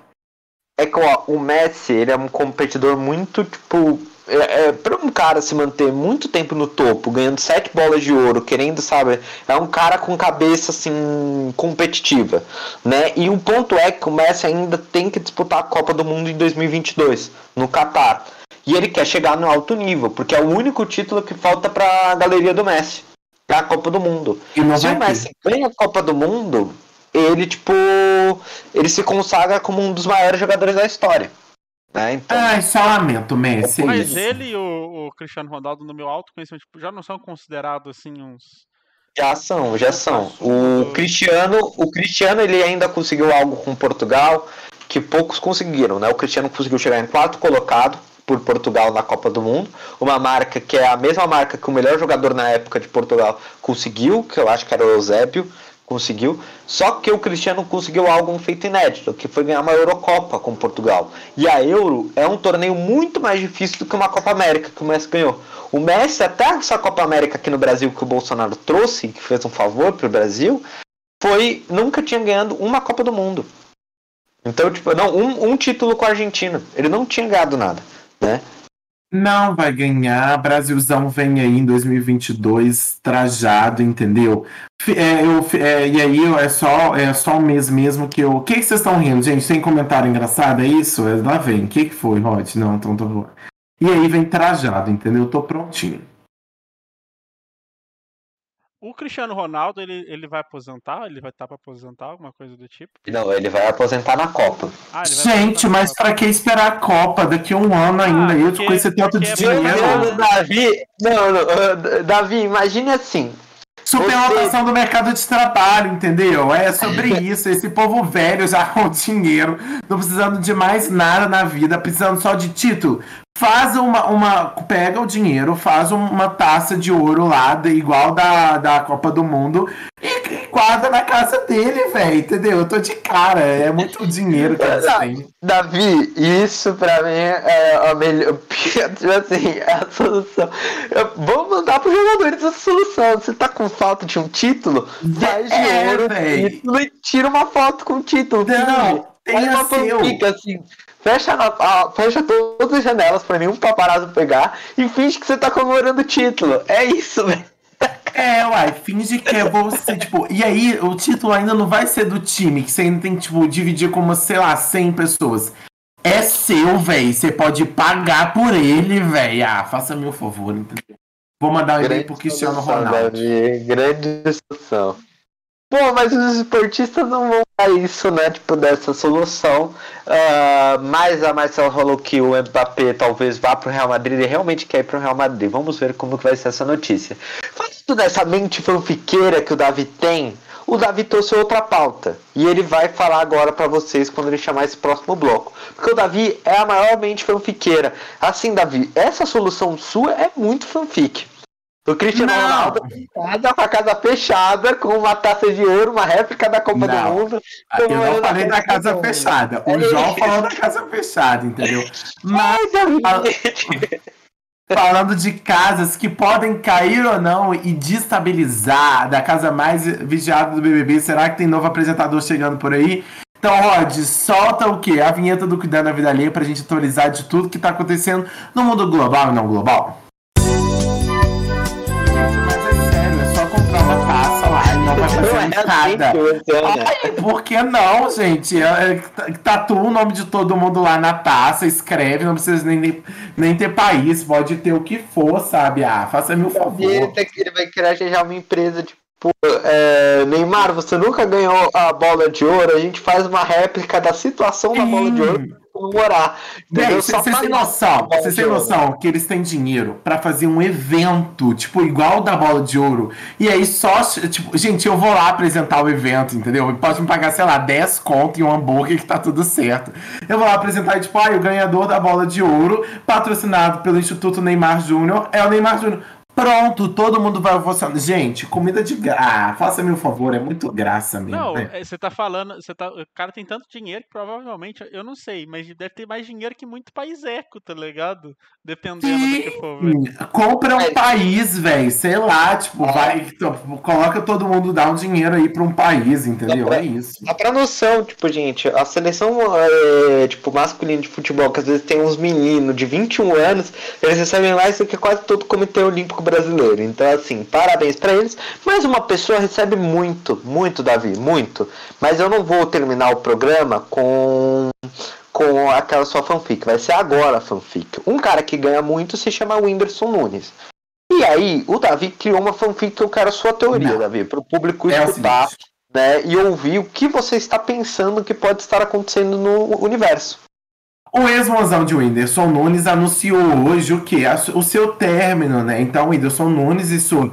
É que ó, o Messi, ele é um competidor muito, tipo. É, é, para um cara se manter muito tempo no topo, ganhando sete bolas de ouro, querendo, sabe? É um cara com cabeça, assim, competitiva, né? E o ponto é que o Messi ainda tem que disputar a Copa do Mundo em 2022, no Catar. E ele quer chegar no alto nível, porque é o único título que falta para a galeria do Messi, para a Copa do Mundo. E não Se o ter. Messi ganha a Copa do Mundo, ele, tipo, ele se consagra como um dos maiores jogadores da história. Né? Então, Ai, só lamento, Messi. é Mas isso. ele e o, o Cristiano Ronaldo, no meu alto conhecimento, tipo, já não são considerados assim uns. já são, já são. O Cristiano, o Cristiano, ele ainda conseguiu algo com Portugal que poucos conseguiram, né? O Cristiano conseguiu chegar em quarto colocado por Portugal na Copa do Mundo, uma marca que é a mesma marca que o melhor jogador na época de Portugal conseguiu, que eu acho que era o Eusébio, conseguiu. Só que o Cristiano conseguiu algo feito inédito, que foi ganhar uma Eurocopa com Portugal. E a Euro é um torneio muito mais difícil do que uma Copa América que o Messi ganhou. O Messi, até essa Copa América aqui no Brasil que o Bolsonaro trouxe, que fez um favor para o Brasil, foi nunca tinha ganhado uma Copa do Mundo. Então, tipo, não, um, um título com a Argentina. Ele não tinha ganhado nada, né? Não vai ganhar. Brasilzão vem aí em 2022 trajado, entendeu? É, eu, é, e aí é só, é só um mês mesmo que eu. O que, vocês estão rindo, gente? Tem comentário engraçado? É isso? É, lá vem. O que, que foi, Rod? Não, então bom. E aí vem trajado, entendeu? Eu tô prontinho. O Cristiano Ronaldo, ele, ele vai aposentar? Ele vai estar pra aposentar, alguma coisa do tipo? Não, ele vai aposentar na Copa. Ah, Gente, aposentar mas na pra que esperar a Copa daqui a um ano ainda? eu porque- com esse tanto de é dinheiro. Deus, Davi, não, não, ah, Davi, imagine assim. Superlotação do mercado de trabalho, entendeu? É sobre isso. Esse povo velho já com dinheiro, não precisando de mais nada na vida, precisando só de título. Faz uma, uma. Pega o dinheiro, faz uma taça de ouro lá, igual da, da Copa do Mundo, e, e guarda na casa dele, velho, entendeu? Eu tô de cara. É muito dinheiro que eles têm. Davi, isso pra mim é a melhor. Tipo assim, é a solução. Eu vou mandar pros jogadores a solução. Você tá com falta de um título? Faz de É, ouro véi. título e tira uma foto com o título. Não, filho. tenha Faz uma fanfic, assim. Fecha, na- ah, fecha todas as janelas pra nenhum paparazzo pegar e finge que você tá comemorando o título. É isso, velho. É, uai, finge que é você, tipo, e aí o título ainda não vai ser do time, que você ainda tem que, tipo, dividir com umas, sei lá, 100 pessoas. É seu, véi, você pode pagar por ele, véi. Ah, faça-me um favor, entendeu? Vou mandar um e-mail pro Cristiano Ronaldo. Davi, grande solução. Pô, mas os esportistas não vão dar isso, né? Tipo, dessa solução. Ah, mas a Marcela falou que o Mbappé talvez vá pro Real Madrid e realmente quer ir pro Real Madrid. Vamos ver como que vai ser essa notícia. Falando dessa mente fanfiqueira que o Davi tem, o Davi trouxe outra pauta. E ele vai falar agora pra vocês quando ele chamar esse próximo bloco. Porque o Davi é a maior mente fanfiqueira. Assim, Davi, essa solução sua é muito fanfic. O Cristiano Não. Ronaldo casa com a casa fechada, com uma taça de ouro, uma réplica da Copa Não. do Mundo. Ah, Eu não falei da casa Mundo. fechada. O É João isso. falou da casa fechada, entendeu? Mas Ai, Davi. falando de casas que podem cair ou não e destabilizar da casa mais vigiada do BBB, será que tem novo apresentador chegando por aí? Então, Rod, solta o quê? A vinheta do Cuidando da Vida Alheia pra gente atualizar de tudo que tá acontecendo no mundo global e não global. É. Ai, por que não, gente? É, é, Tatua o nome de todo mundo lá na taça, escreve, não precisa nem, nem, nem ter país, pode ter o que for, sabe? Ah, faça-me um ele, favor. tá- ele vai criar já uma empresa tipo. é, Neymar, você nunca ganhou a bola de ouro, a gente faz uma réplica da situação da bola de ouro pra comemorar. Entendeu? Vocês têm noção, vocês têm noção que eles têm dinheiro pra fazer um evento, tipo, igual da bola de ouro. E aí só, tipo, gente, eu vou lá apresentar o evento, entendeu? Pode me pagar, sei lá, 10 conto e um hambúrguer que tá tudo certo. Eu vou lá apresentar e, tipo, ah, o ganhador da bola de ouro, patrocinado pelo Instituto Neymar Júnior, é o Neymar Júnior. Pronto, todo mundo vai ovacionar. Gente, comida de graça. Ah, faça-me um favor, é muito graça mesmo. Não, né? é, você tá falando, você tá, o cara tem tanto dinheiro que provavelmente, eu não sei, mas deve ter mais dinheiro que muito país eco, tá ligado? Dependendo do que for. Sim, Compra um É. país, velho. Sei lá, tipo, vai. então, Coloca todo mundo, dá um dinheiro aí pra um país, entendeu? Dá pra- É isso. Só pra noção, tipo, gente, a seleção é, tipo, masculina de futebol, que às vezes tem uns meninos de 21 anos, eles recebem mais do que quase todo o Comitê Olímpico Brasileiro. Então, assim, parabéns pra eles. Mas uma pessoa recebe muito, muito, Davi, muito. Mas eu não vou terminar o programa com com aquela sua fanfic. Vai ser agora a fanfic. Um cara que ganha muito se chama Whindersson Nunes. E aí, o Davi criou uma fanfic que eu quero a sua teoria, Não. Davi, para o público É escutar né, e ouvir o que você está pensando que pode estar acontecendo no universo. O ex-mozão de Whindersson Nunes anunciou hoje o que? O seu término, né? Então, Whindersson Nunes e sua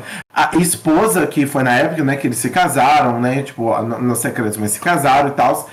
esposa, que foi na época, né, que eles se casaram, né? Tipo, no, no secreto, mas se casaram e tal.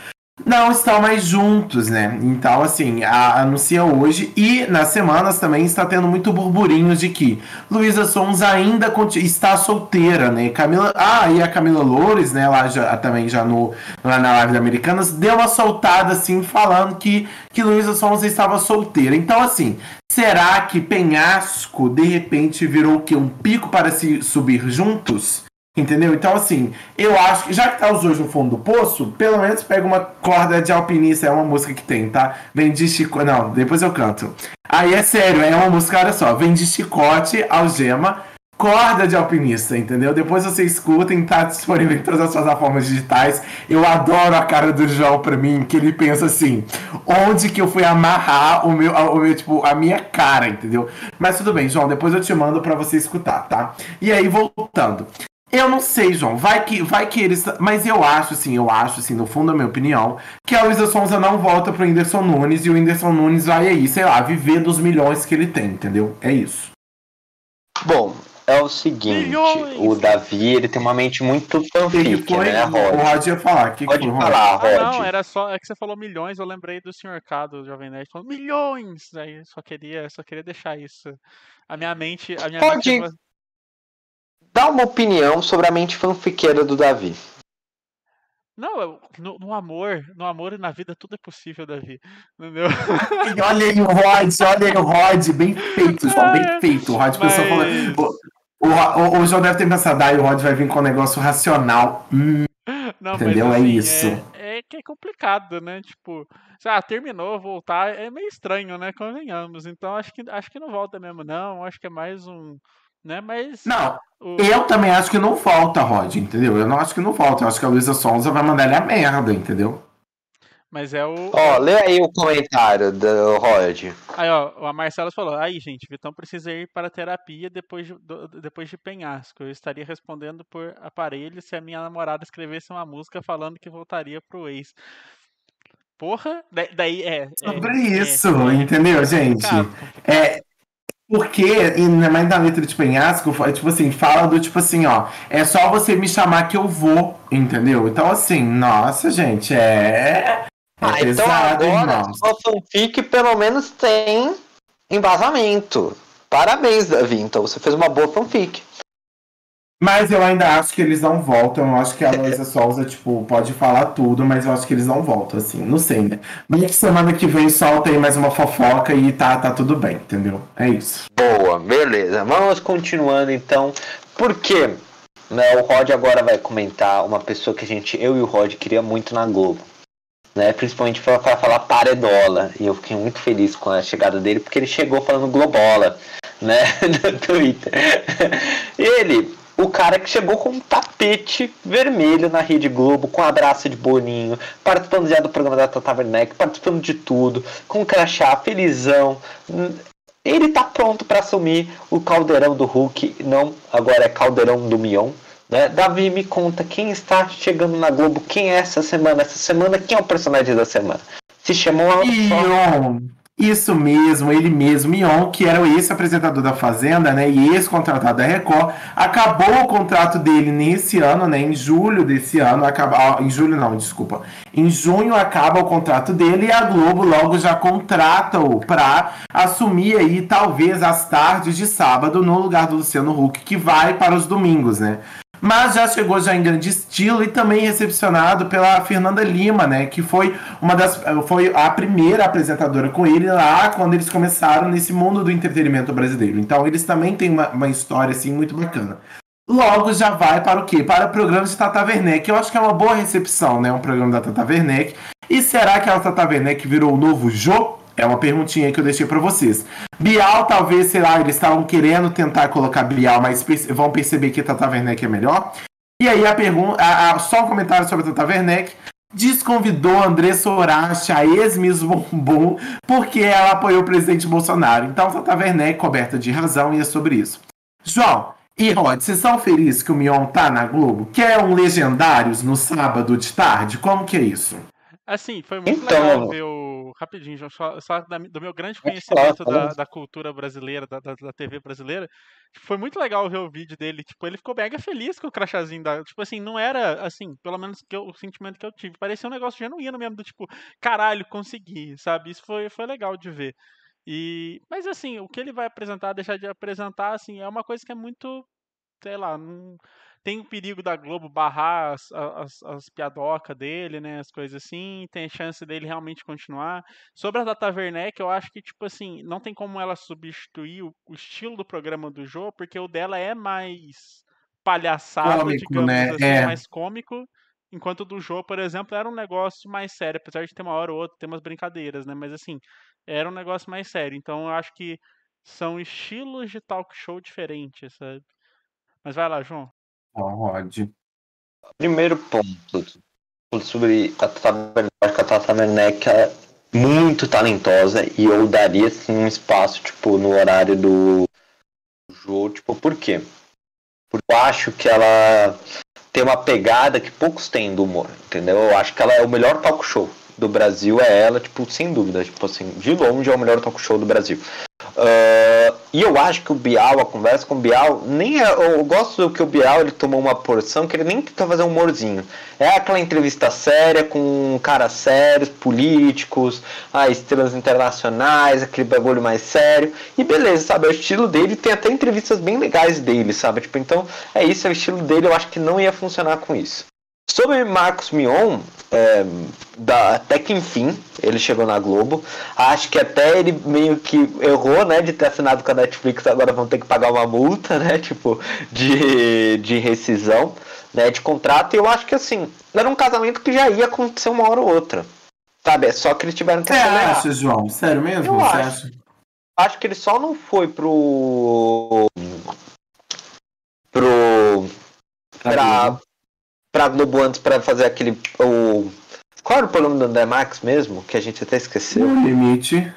Não estão mais juntos, né? Então, assim, a, anuncia hoje e nas semanas também está tendo muito burburinho de que Luísa Sons ainda está solteira, né? Camila, ah, e a Camila Loures, né? Lá já, também já no lá na live da Americanas deu uma soltada assim falando que que Luísa Sons estava solteira. Então, assim, será que Penhasco de repente virou o quê? Um pico para se subir juntos? Entendeu? Então, assim, eu acho que já que tá os dois no fundo do poço, pelo menos pega uma corda de alpinista, é uma música que tem, tá? Vem de chicote. Não, depois eu canto. Aí é sério, é uma música, olha só, vem de chicote, algema, corda de alpinista, entendeu? Depois você escutem, tá disponível em todas as plataformas digitais. Eu adoro a cara do João pra mim, que ele pensa assim, onde que eu fui amarrar o meu, o meu tipo, a minha cara, entendeu? Mas tudo bem, João, depois eu te mando pra você escutar, tá? E aí, voltando. Eu não sei, João. Vai que, vai que eles. Mas eu acho, assim, eu acho, assim, no fundo da minha opinião, que a Luísa Sonza não volta pro Whindersson Nunes e o Whindersson Nunes vai aí, sei lá, viver dos milhões que ele tem, entendeu? É isso. Bom, é o seguinte, Milhões! o Davi, ele tem uma mente muito O que, que fanfic, né, o Rod? Rod ia falar. O que, que Pode Rod? falar, Ah, Rod. não, era só. É que você falou milhões, eu lembrei do Sr. K do Jovem Nerd falando milhões! Aí só queria, só queria deixar isso. A minha mente. A minha Pode. mente. Dá uma opinião sobre a mente fanfiqueira do Davi. Não, eu- no, no amor, no amor e na vida tudo é possível, Davi. Entendeu? E Olha aí o Rod, olha aí o Rod, bem feito, João, bem feito. O Rod pensou, Mas- falou, o, o, o João deve ter pensado, aí o Rod vai vir com um negócio racional. Hum, Não, Entendeu? É assim, isso. É, é que é complicado, né? Tipo, ah, terminou, voltar, é meio estranho, né? Convenhamos. Então acho que, acho que não volta mesmo, não. Acho que é mais um. Né? Mas. não, o- eu também acho que não falta, Rod, entendeu? Eu não acho que não falta. Eu acho que a Luísa Sonza vai mandar ele a merda, entendeu? Mas é o. Ó, lê aí o comentário do Rod. Aí, ó, a Marcela falou: aí, gente, Vitão precisa ir para terapia depois de, do- depois de penhasco. Eu estaria respondendo por aparelho se a minha namorada escrevesse uma música falando que voltaria pro ex. Porra, da- daí é. é- Sobre é- isso, é entendeu, gente? complicado. É. Porque, ainda mais na letra de penhasco, fa- tipo assim, fala do tipo assim, ó, é só você me chamar que eu vou, entendeu? Então, assim, nossa, gente, é. É Ah, então pesado, agora irmão. sua fanfic pelo menos tem embasamento. Parabéns, Davi. Então você fez uma boa fanfic. Mas eu ainda acho que eles não voltam. Eu acho que a Luísa Souza, tipo, pode falar tudo, mas eu acho que eles não voltam, assim. Não sei, né? Mas que semana que vem solta aí mais uma fofoca e tá, tá tudo bem, entendeu? É isso. Boa, beleza. Vamos continuando então. Porque né, o Rod agora vai comentar uma pessoa que a gente, eu e o Rod, queria muito na Globo. Né, principalmente para falar paredola. E eu fiquei muito feliz com a chegada dele, porque ele chegou falando globola, né? No Twitter. Ele, o cara que chegou com um tapete vermelho na Rede Globo, com um abraço de Boninho, participando já do programa da Tata Werneck, participando de tudo, com crachá, felizão. Ele tá pronto para assumir o caldeirão do Hulk, não agora é caldeirão do Mion. Né? Davi, me conta quem está chegando na Globo, quem é essa semana? Essa semana, quem é o personagem da semana? Se chamou Mion, isso mesmo, ele mesmo, Mion, que era o ex-apresentador da Fazenda, né, e ex-contratado da Record, acabou o contrato dele nesse ano, né, em julho desse ano, acaba, ah, em julho não, desculpa, em junho acaba o contrato dele e a Globo logo já contrata-o para assumir aí, talvez, as tardes de sábado no lugar do Luciano Huck, que vai para os domingos, né. Mas já chegou já em grande estilo e também recepcionado pela Fernanda Lima, né? Que foi uma das. Foi a primeira apresentadora com ele lá quando eles começaram nesse mundo do entretenimento brasileiro. Então eles também têm uma, uma história assim muito bacana. Logo já vai para o quê? Para o programa de Tata Werneck. Eu acho que é uma boa recepção, né? Um programa da Tata Werneck. E será que a Tata Werneck virou o novo Jô? É uma perguntinha que eu deixei para vocês. Bial, talvez, sei lá, eles estavam querendo tentar colocar Bial, mas perce- vão perceber que Tata Werneck é melhor. E aí a pergunta, a- a- só um comentário sobre a Tata Werneck. Desconvidou a Andressa Horace, a ex-Miss Bumbum, porque ela apoiou o presidente Bolsonaro. Então, Tata Werneck, coberta de razão, e é sobre isso. João e Rod, vocês são felizes que o Mion tá na Globo? Quer um Legendários no sábado de tarde? Como que é isso? Assim, foi muito Então- legal ver o rapidinho, João, só, só da- do meu grande conhecimento da, da cultura brasileira, da, da, TV brasileira, foi muito legal ver o vídeo dele. Tipo, ele ficou mega feliz com o crachazinho da. Tipo assim, não era assim, pelo menos que eu- o sentimento que eu tive. Parecia um negócio genuíno mesmo, do tipo, caralho, consegui, sabe? Isso foi, foi legal de ver. E, mas assim, o que ele vai apresentar, deixar de apresentar, assim, é uma coisa que é muito, sei lá, não tem o perigo da Globo barrar as, as, as piadocas dele, né, as coisas assim, tem chance dele realmente continuar. Sobre a Data Werneck, eu acho que, tipo assim, não tem como ela substituir o, o estilo do programa do Jô, porque o dela é mais palhaçada, Cômico, digamos né? assim, É. mais cômico. Enquanto o do Jô, por exemplo, era um negócio mais sério, apesar de ter uma hora ou outra, ter umas brincadeiras, né? Mas assim, era um negócio mais sério. Então eu acho que são estilos de talk show diferentes, sabe? Mas vai lá, João. Rod. Primeiro ponto sobre a Werneck. Acho que a Werneck é muito talentosa e eu daria sim um espaço, tipo, no horário do jogo. Tipo, por quê? Porque eu acho que ela tem uma pegada que poucos têm do humor, entendeu? Eu acho que ela é o melhor talk show do Brasil, é ela, tipo, sem dúvida. Tipo assim, de longe é o melhor talk show do Brasil. Ah, e eu acho que o Bial, a conversa com o Bial, nem é, eu gosto do que o Bial ele tomou uma porção que ele nem tenta fazer um humorzinho. É aquela entrevista séria com caras sérios, políticos, ah, estrelas internacionais, aquele bagulho mais sério. E beleza, sabe? É o estilo dele, tem até entrevistas bem legais dele, sabe? Tipo, então é isso, é o estilo dele, eu acho que não ia funcionar com isso. Sobre Marcos Mion, é, da- até que enfim ele chegou na Globo. Acho que até ele meio que errou, né, de ter assinado com a Netflix. Agora vão ter que pagar uma multa, né, tipo de, de rescisão, né, de contrato. E eu acho que assim era um casamento que já ia acontecer uma hora ou outra, sabe? É só que eles tiveram que Você acelerar. acha, João? Sério mesmo? Eu Você acho. acha? Acho que ele só não foi pro pro pra, pra Globo antes pra fazer aquele. O, qual era o programa do André Max mesmo? Que a gente até esqueceu. No limite.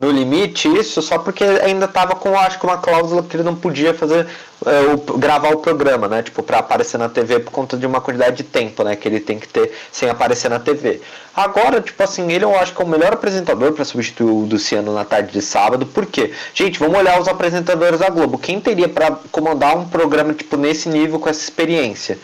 No limite, isso só porque ainda tava com, acho que uma cláusula que ele não podia fazer, é, o- gravar o programa, né? Tipo, pra aparecer na TV por conta de uma quantidade de tempo, né? Que ele tem que ter sem aparecer na TV. Agora, tipo assim, ele eu acho que é o melhor apresentador pra substituir o Luciano na tarde de sábado. Por quê? Gente, vamos olhar os apresentadores da Globo. Quem teria pra comandar um programa, tipo, nesse nível com essa experiência?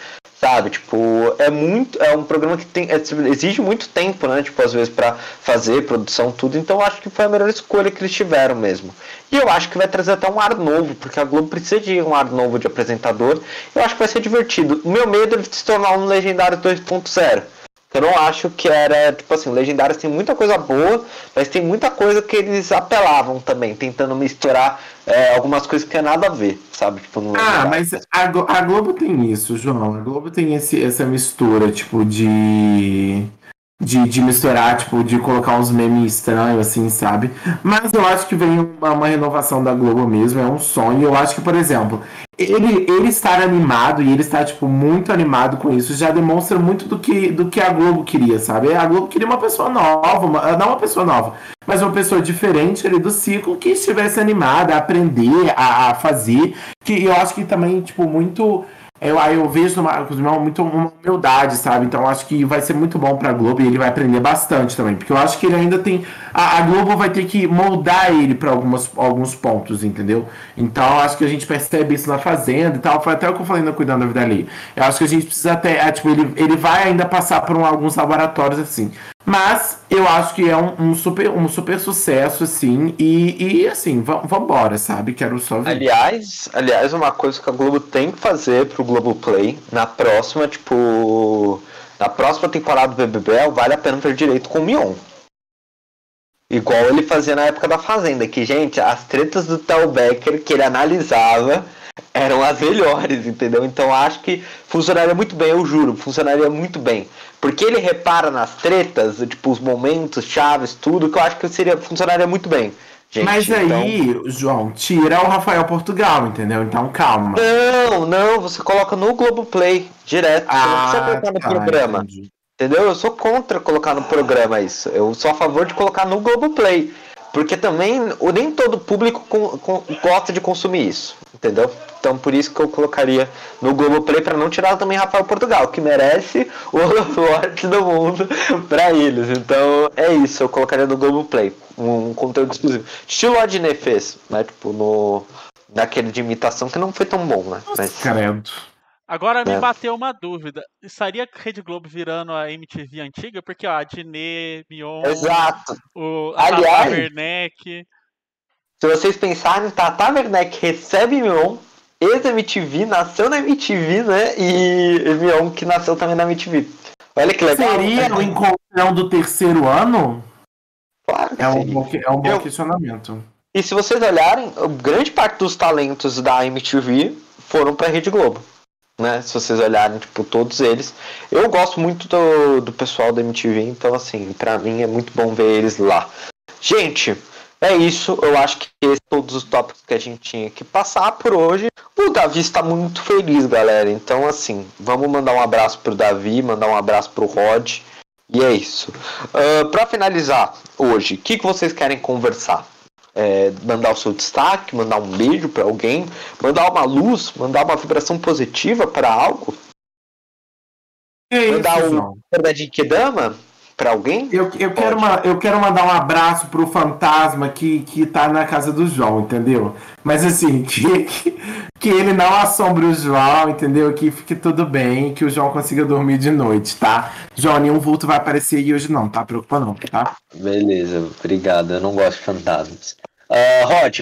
Sabe, tipo, é muito. É um programa que tem, é, exige muito tempo, né? Tipo, às vezes, pra fazer, produção, tudo. Então, acho que foi a melhor escolha que eles tiveram mesmo. E eu acho que vai trazer até um ar novo, porque a Globo precisa de um ar novo de apresentador. Eu acho que vai ser divertido. O meu medo é ele se tornar um Legendário 2.0. Eu não acho que era, tipo assim, Legendários tem muita coisa boa, mas tem muita coisa que eles apelavam também, tentando misturar é, algumas coisas que tem nada a ver, sabe? Tipo, Ah, mas a, Glo- a Globo tem isso, João. A Globo tem esse, essa mistura, tipo, de, de. De misturar, tipo, de colocar uns memes estranhos, assim, sabe? Mas eu acho que vem uma, uma renovação da Globo mesmo, é um sonho. Eu acho que, por exemplo, ele, ele estar animado e ele estar, tipo, muito animado com isso já demonstra muito do que, do que a Globo queria, sabe? A Globo queria uma pessoa nova, uma- não uma pessoa nova, mas uma pessoa diferente ali do ciclo que estivesse animada a aprender, a, a fazer. Que eu acho que também, tipo, muito. Eu, eu vejo no Marcos Mion muito uma humildade, sabe? Então acho que vai ser muito bom pra Globo e ele vai aprender bastante também. Porque eu acho que ele ainda tem. A, a Globo vai ter que moldar ele algumas, alguns pontos, entendeu? Então acho que a gente percebe isso na Fazenda e tal. Foi até o que eu falei no Cuidando da Vida Ali. Eu acho que a gente precisa até. é, tipo, ele, ele vai ainda passar por um- alguns laboratórios assim. Mas eu acho que é um, um super, um super sucesso, assim. E, e assim, vamos embora, sabe? Quero só ver. Aliás, aliás, uma coisa que a Globo tem que fazer pro Globoplay na próxima, tipo. Na próxima temporada do BBB, vale a pena ter direito com o Mion. Igual ele fazia na época da Fazenda, que, gente, as tretas do Tel Becker que ele analisava eram as melhores, entendeu? Então acho que funcionaria muito bem, eu juro, funcionaria muito bem. Porque ele repara nas tretas, tipo, os momentos, chaves, tudo, que eu acho que seria, funcionaria muito bem. Gente, Mas então- aí, João, tira o Rafael Portugal, entendeu? Então calma. Não, não, você coloca no Globoplay direto. Você não precisa colocar no tá, programa. entendi. Entendeu? Eu sou contra colocar no programa isso. Eu sou a favor de colocar no Globoplay. Porque também nem todo público com- com- gosta de consumir isso. Entendeu? Então por isso que eu colocaria no Globoplay para não tirar também Rafael Portugal, que merece o holofote do mundo para eles. Então é isso, eu colocaria no Globoplay, um conteúdo exclusivo. Estilo Adnet fez, né? Tipo, no. Naquele de imitação que não foi tão bom, né? Mas, Credo. Agora me É. bateu uma dúvida. Estaria a Rede Globo virando a MTV antiga? Porque, ó, a Dinê, Mion, exato. o Aliás- Tata Werneck. Se vocês pensarem, Tata Werneck recebe Mion, ex-MTV, nasceu na MTV, né? E Mion que nasceu também na MTV. Olha que legal. Seria o encontrão do terceiro ano? Claro que É um bom, é um bom Eu- questionamento. E se vocês olharem, grande parte dos talentos da MTV foram pra Rede Globo. Né? Se vocês olharem, tipo, todos eles. Eu gosto muito do, do pessoal da MTV, então assim, pra mim é muito bom ver eles lá. Gente, é isso. Eu acho que esses todos os tópicos que a gente tinha que passar por hoje. O Davi está muito feliz, galera. Então, assim, vamos mandar um abraço pro Davi, mandar um abraço pro Rod. E é isso. Ah, pra finalizar hoje, o que, que vocês querem conversar? É, mandar o seu destaque, mandar um beijo pra alguém, mandar uma luz, mandar uma vibração positiva pra algo, Que isso, mandar um João? verdade pra alguém. Eu, eu, quero uma, eu quero mandar um abraço pro fantasma que, que tá na casa do João, entendeu? Mas assim, que, que, ele não assombre o João, entendeu? Que fique tudo bem, que o João consiga dormir de noite, tá? João, nenhum vulto vai aparecer aí hoje não, tá? Preocupa não, tá? Beleza, obrigado. Eu não gosto de fantasmas. Ah, Rod,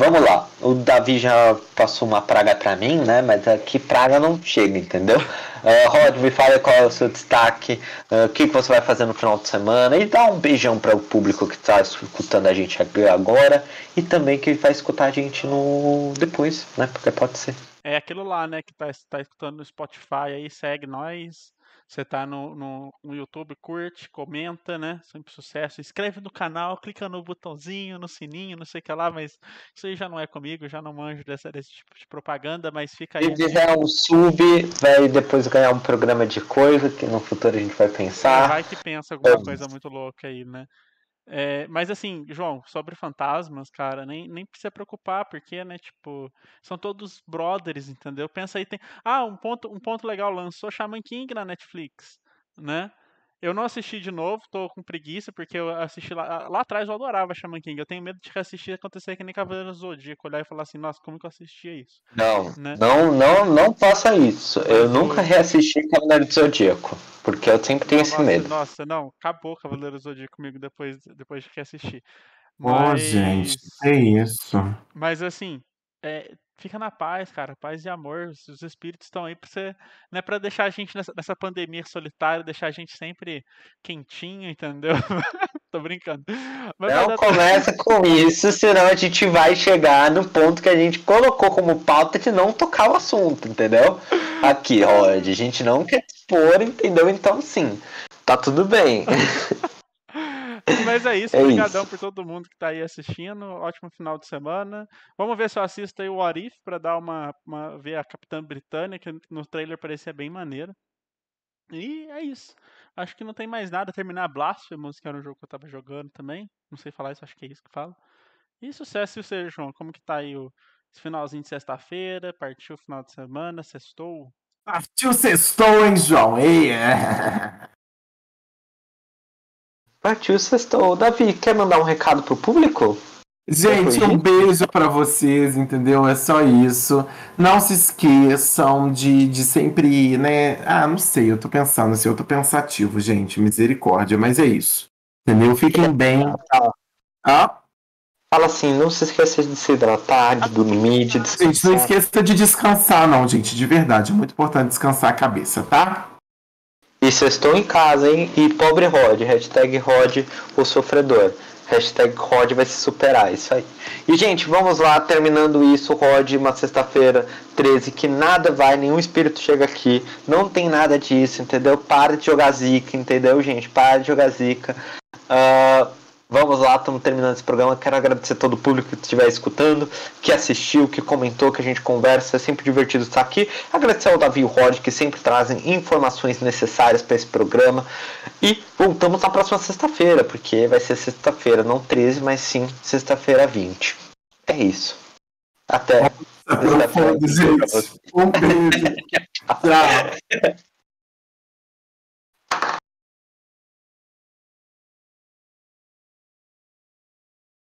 vamos lá. O Davi já passou uma praga pra mim, né? Mas aqui praga não chega, entendeu? Ah, Rod, me fala qual é o seu destaque, ah, o que, que você vai fazer no final de semana e dá um beijão para o público que está escutando a gente agora e também que vai escutar a gente no depois, né? Porque pode ser. É aquilo lá, né, que tá, tá escutando no Spotify aí, segue nós. Você tá no, no, no YouTube, curte, comenta, né? Sempre sucesso. Inscreve no canal, clica no botãozinho, no sininho, não sei o que lá, mas isso aí já não é comigo, já não manjo dessa, desse tipo de propaganda, mas fica aí. Se fizer um sub, vai depois ganhar um programa de coisa que no futuro a gente vai pensar. Vai que pensa alguma coisa muito louca aí, né? É, mas assim, João, sobre fantasmas, cara, nem, nem precisa preocupar, porque, né, tipo, são todos brothers, entendeu? Pensa aí, tem. Ah, um ponto, um ponto legal, lançou Shaman King na Netflix, né? Eu não assisti de novo, tô com preguiça, porque eu assisti lá. Lá atrás eu adorava Shaman King. Eu tenho medo de reassistir e acontecer que nem Cavaleiro do Zodíaco, olhar e falar assim, nossa, como que eu assistia isso? Não, Né? não, não, não faça isso. Eu Mas nunca reassisti Cavaleiro do Zodíaco, porque eu sempre tenho esse nossa, medo. Nossa, não, acabou Cavaleiro do Zodíaco comigo depois, depois de que assisti. Ô, gente, é isso. Mas assim, é, fica na paz, cara. Paz e amor. Os os espíritos estão aí pra você. Não é pra deixar a gente nessa, nessa pandemia solitária, deixar a gente sempre quentinho, entendeu? Tô brincando. Mas Não dar começa com isso, senão a gente vai chegar no ponto que a gente colocou como pauta de não tocar o assunto, entendeu? Aqui, Rod, a gente não quer expor, entendeu? Então sim, tá tudo bem. Mas é isso, É obrigadão isso. por todo mundo que tá aí assistindo. Ótimo final de semana. Vamos ver se eu assisto aí o Arif pra dar uma, uma ver a Capitã Britânica, que no trailer parecia bem maneiro. E é isso. Acho que não tem mais nada. Terminar Blasphemous, que era um jogo que eu tava jogando também. Não sei falar isso, acho que é isso que fala. E sucesso e você, João. Como que tá aí o esse finalzinho de sexta-feira? Partiu o final de semana? Sextou? Partiu sextou, hein, João? Ei, é. Partiu sextou. Davi, quer mandar um recado pro público? Gente, um beijo pra vocês, entendeu? É só isso. Não se esqueçam de, de sempre, né? Ah, não sei, eu tô pensando assim, eu tô pensativo, gente, misericórdia, mas é isso. Entendeu? Fiquem bem. Ah, Fala assim, não se esqueça de se hidratar, de dormir, de gente, não descansar. esqueça de descansar, não, gente, de verdade. É muito importante descansar a cabeça, tá? E sextou em casa, hein? E pobre Rod, hashtag Rod o sofredor. Hashtag Rod vai se superar, isso aí. E, gente, vamos lá, terminando isso, Rod, uma sexta-feira 13, que nada vai, nenhum espírito chega aqui, não tem nada disso, entendeu? Para de jogar zica, entendeu, gente? Para de jogar zica. Ah, vamos lá, estamos terminando esse programa. Quero agradecer a todo o público que estiver escutando, que assistiu, que comentou, que a gente conversa. É sempre divertido estar aqui. Agradecer ao Davi e o Rod, que sempre trazem informações necessárias para esse programa. E voltamos na próxima sexta-feira, porque vai ser sexta-feira, não 13, mas sim sexta-feira 20. É isso. Até. Um beijo. Tchau.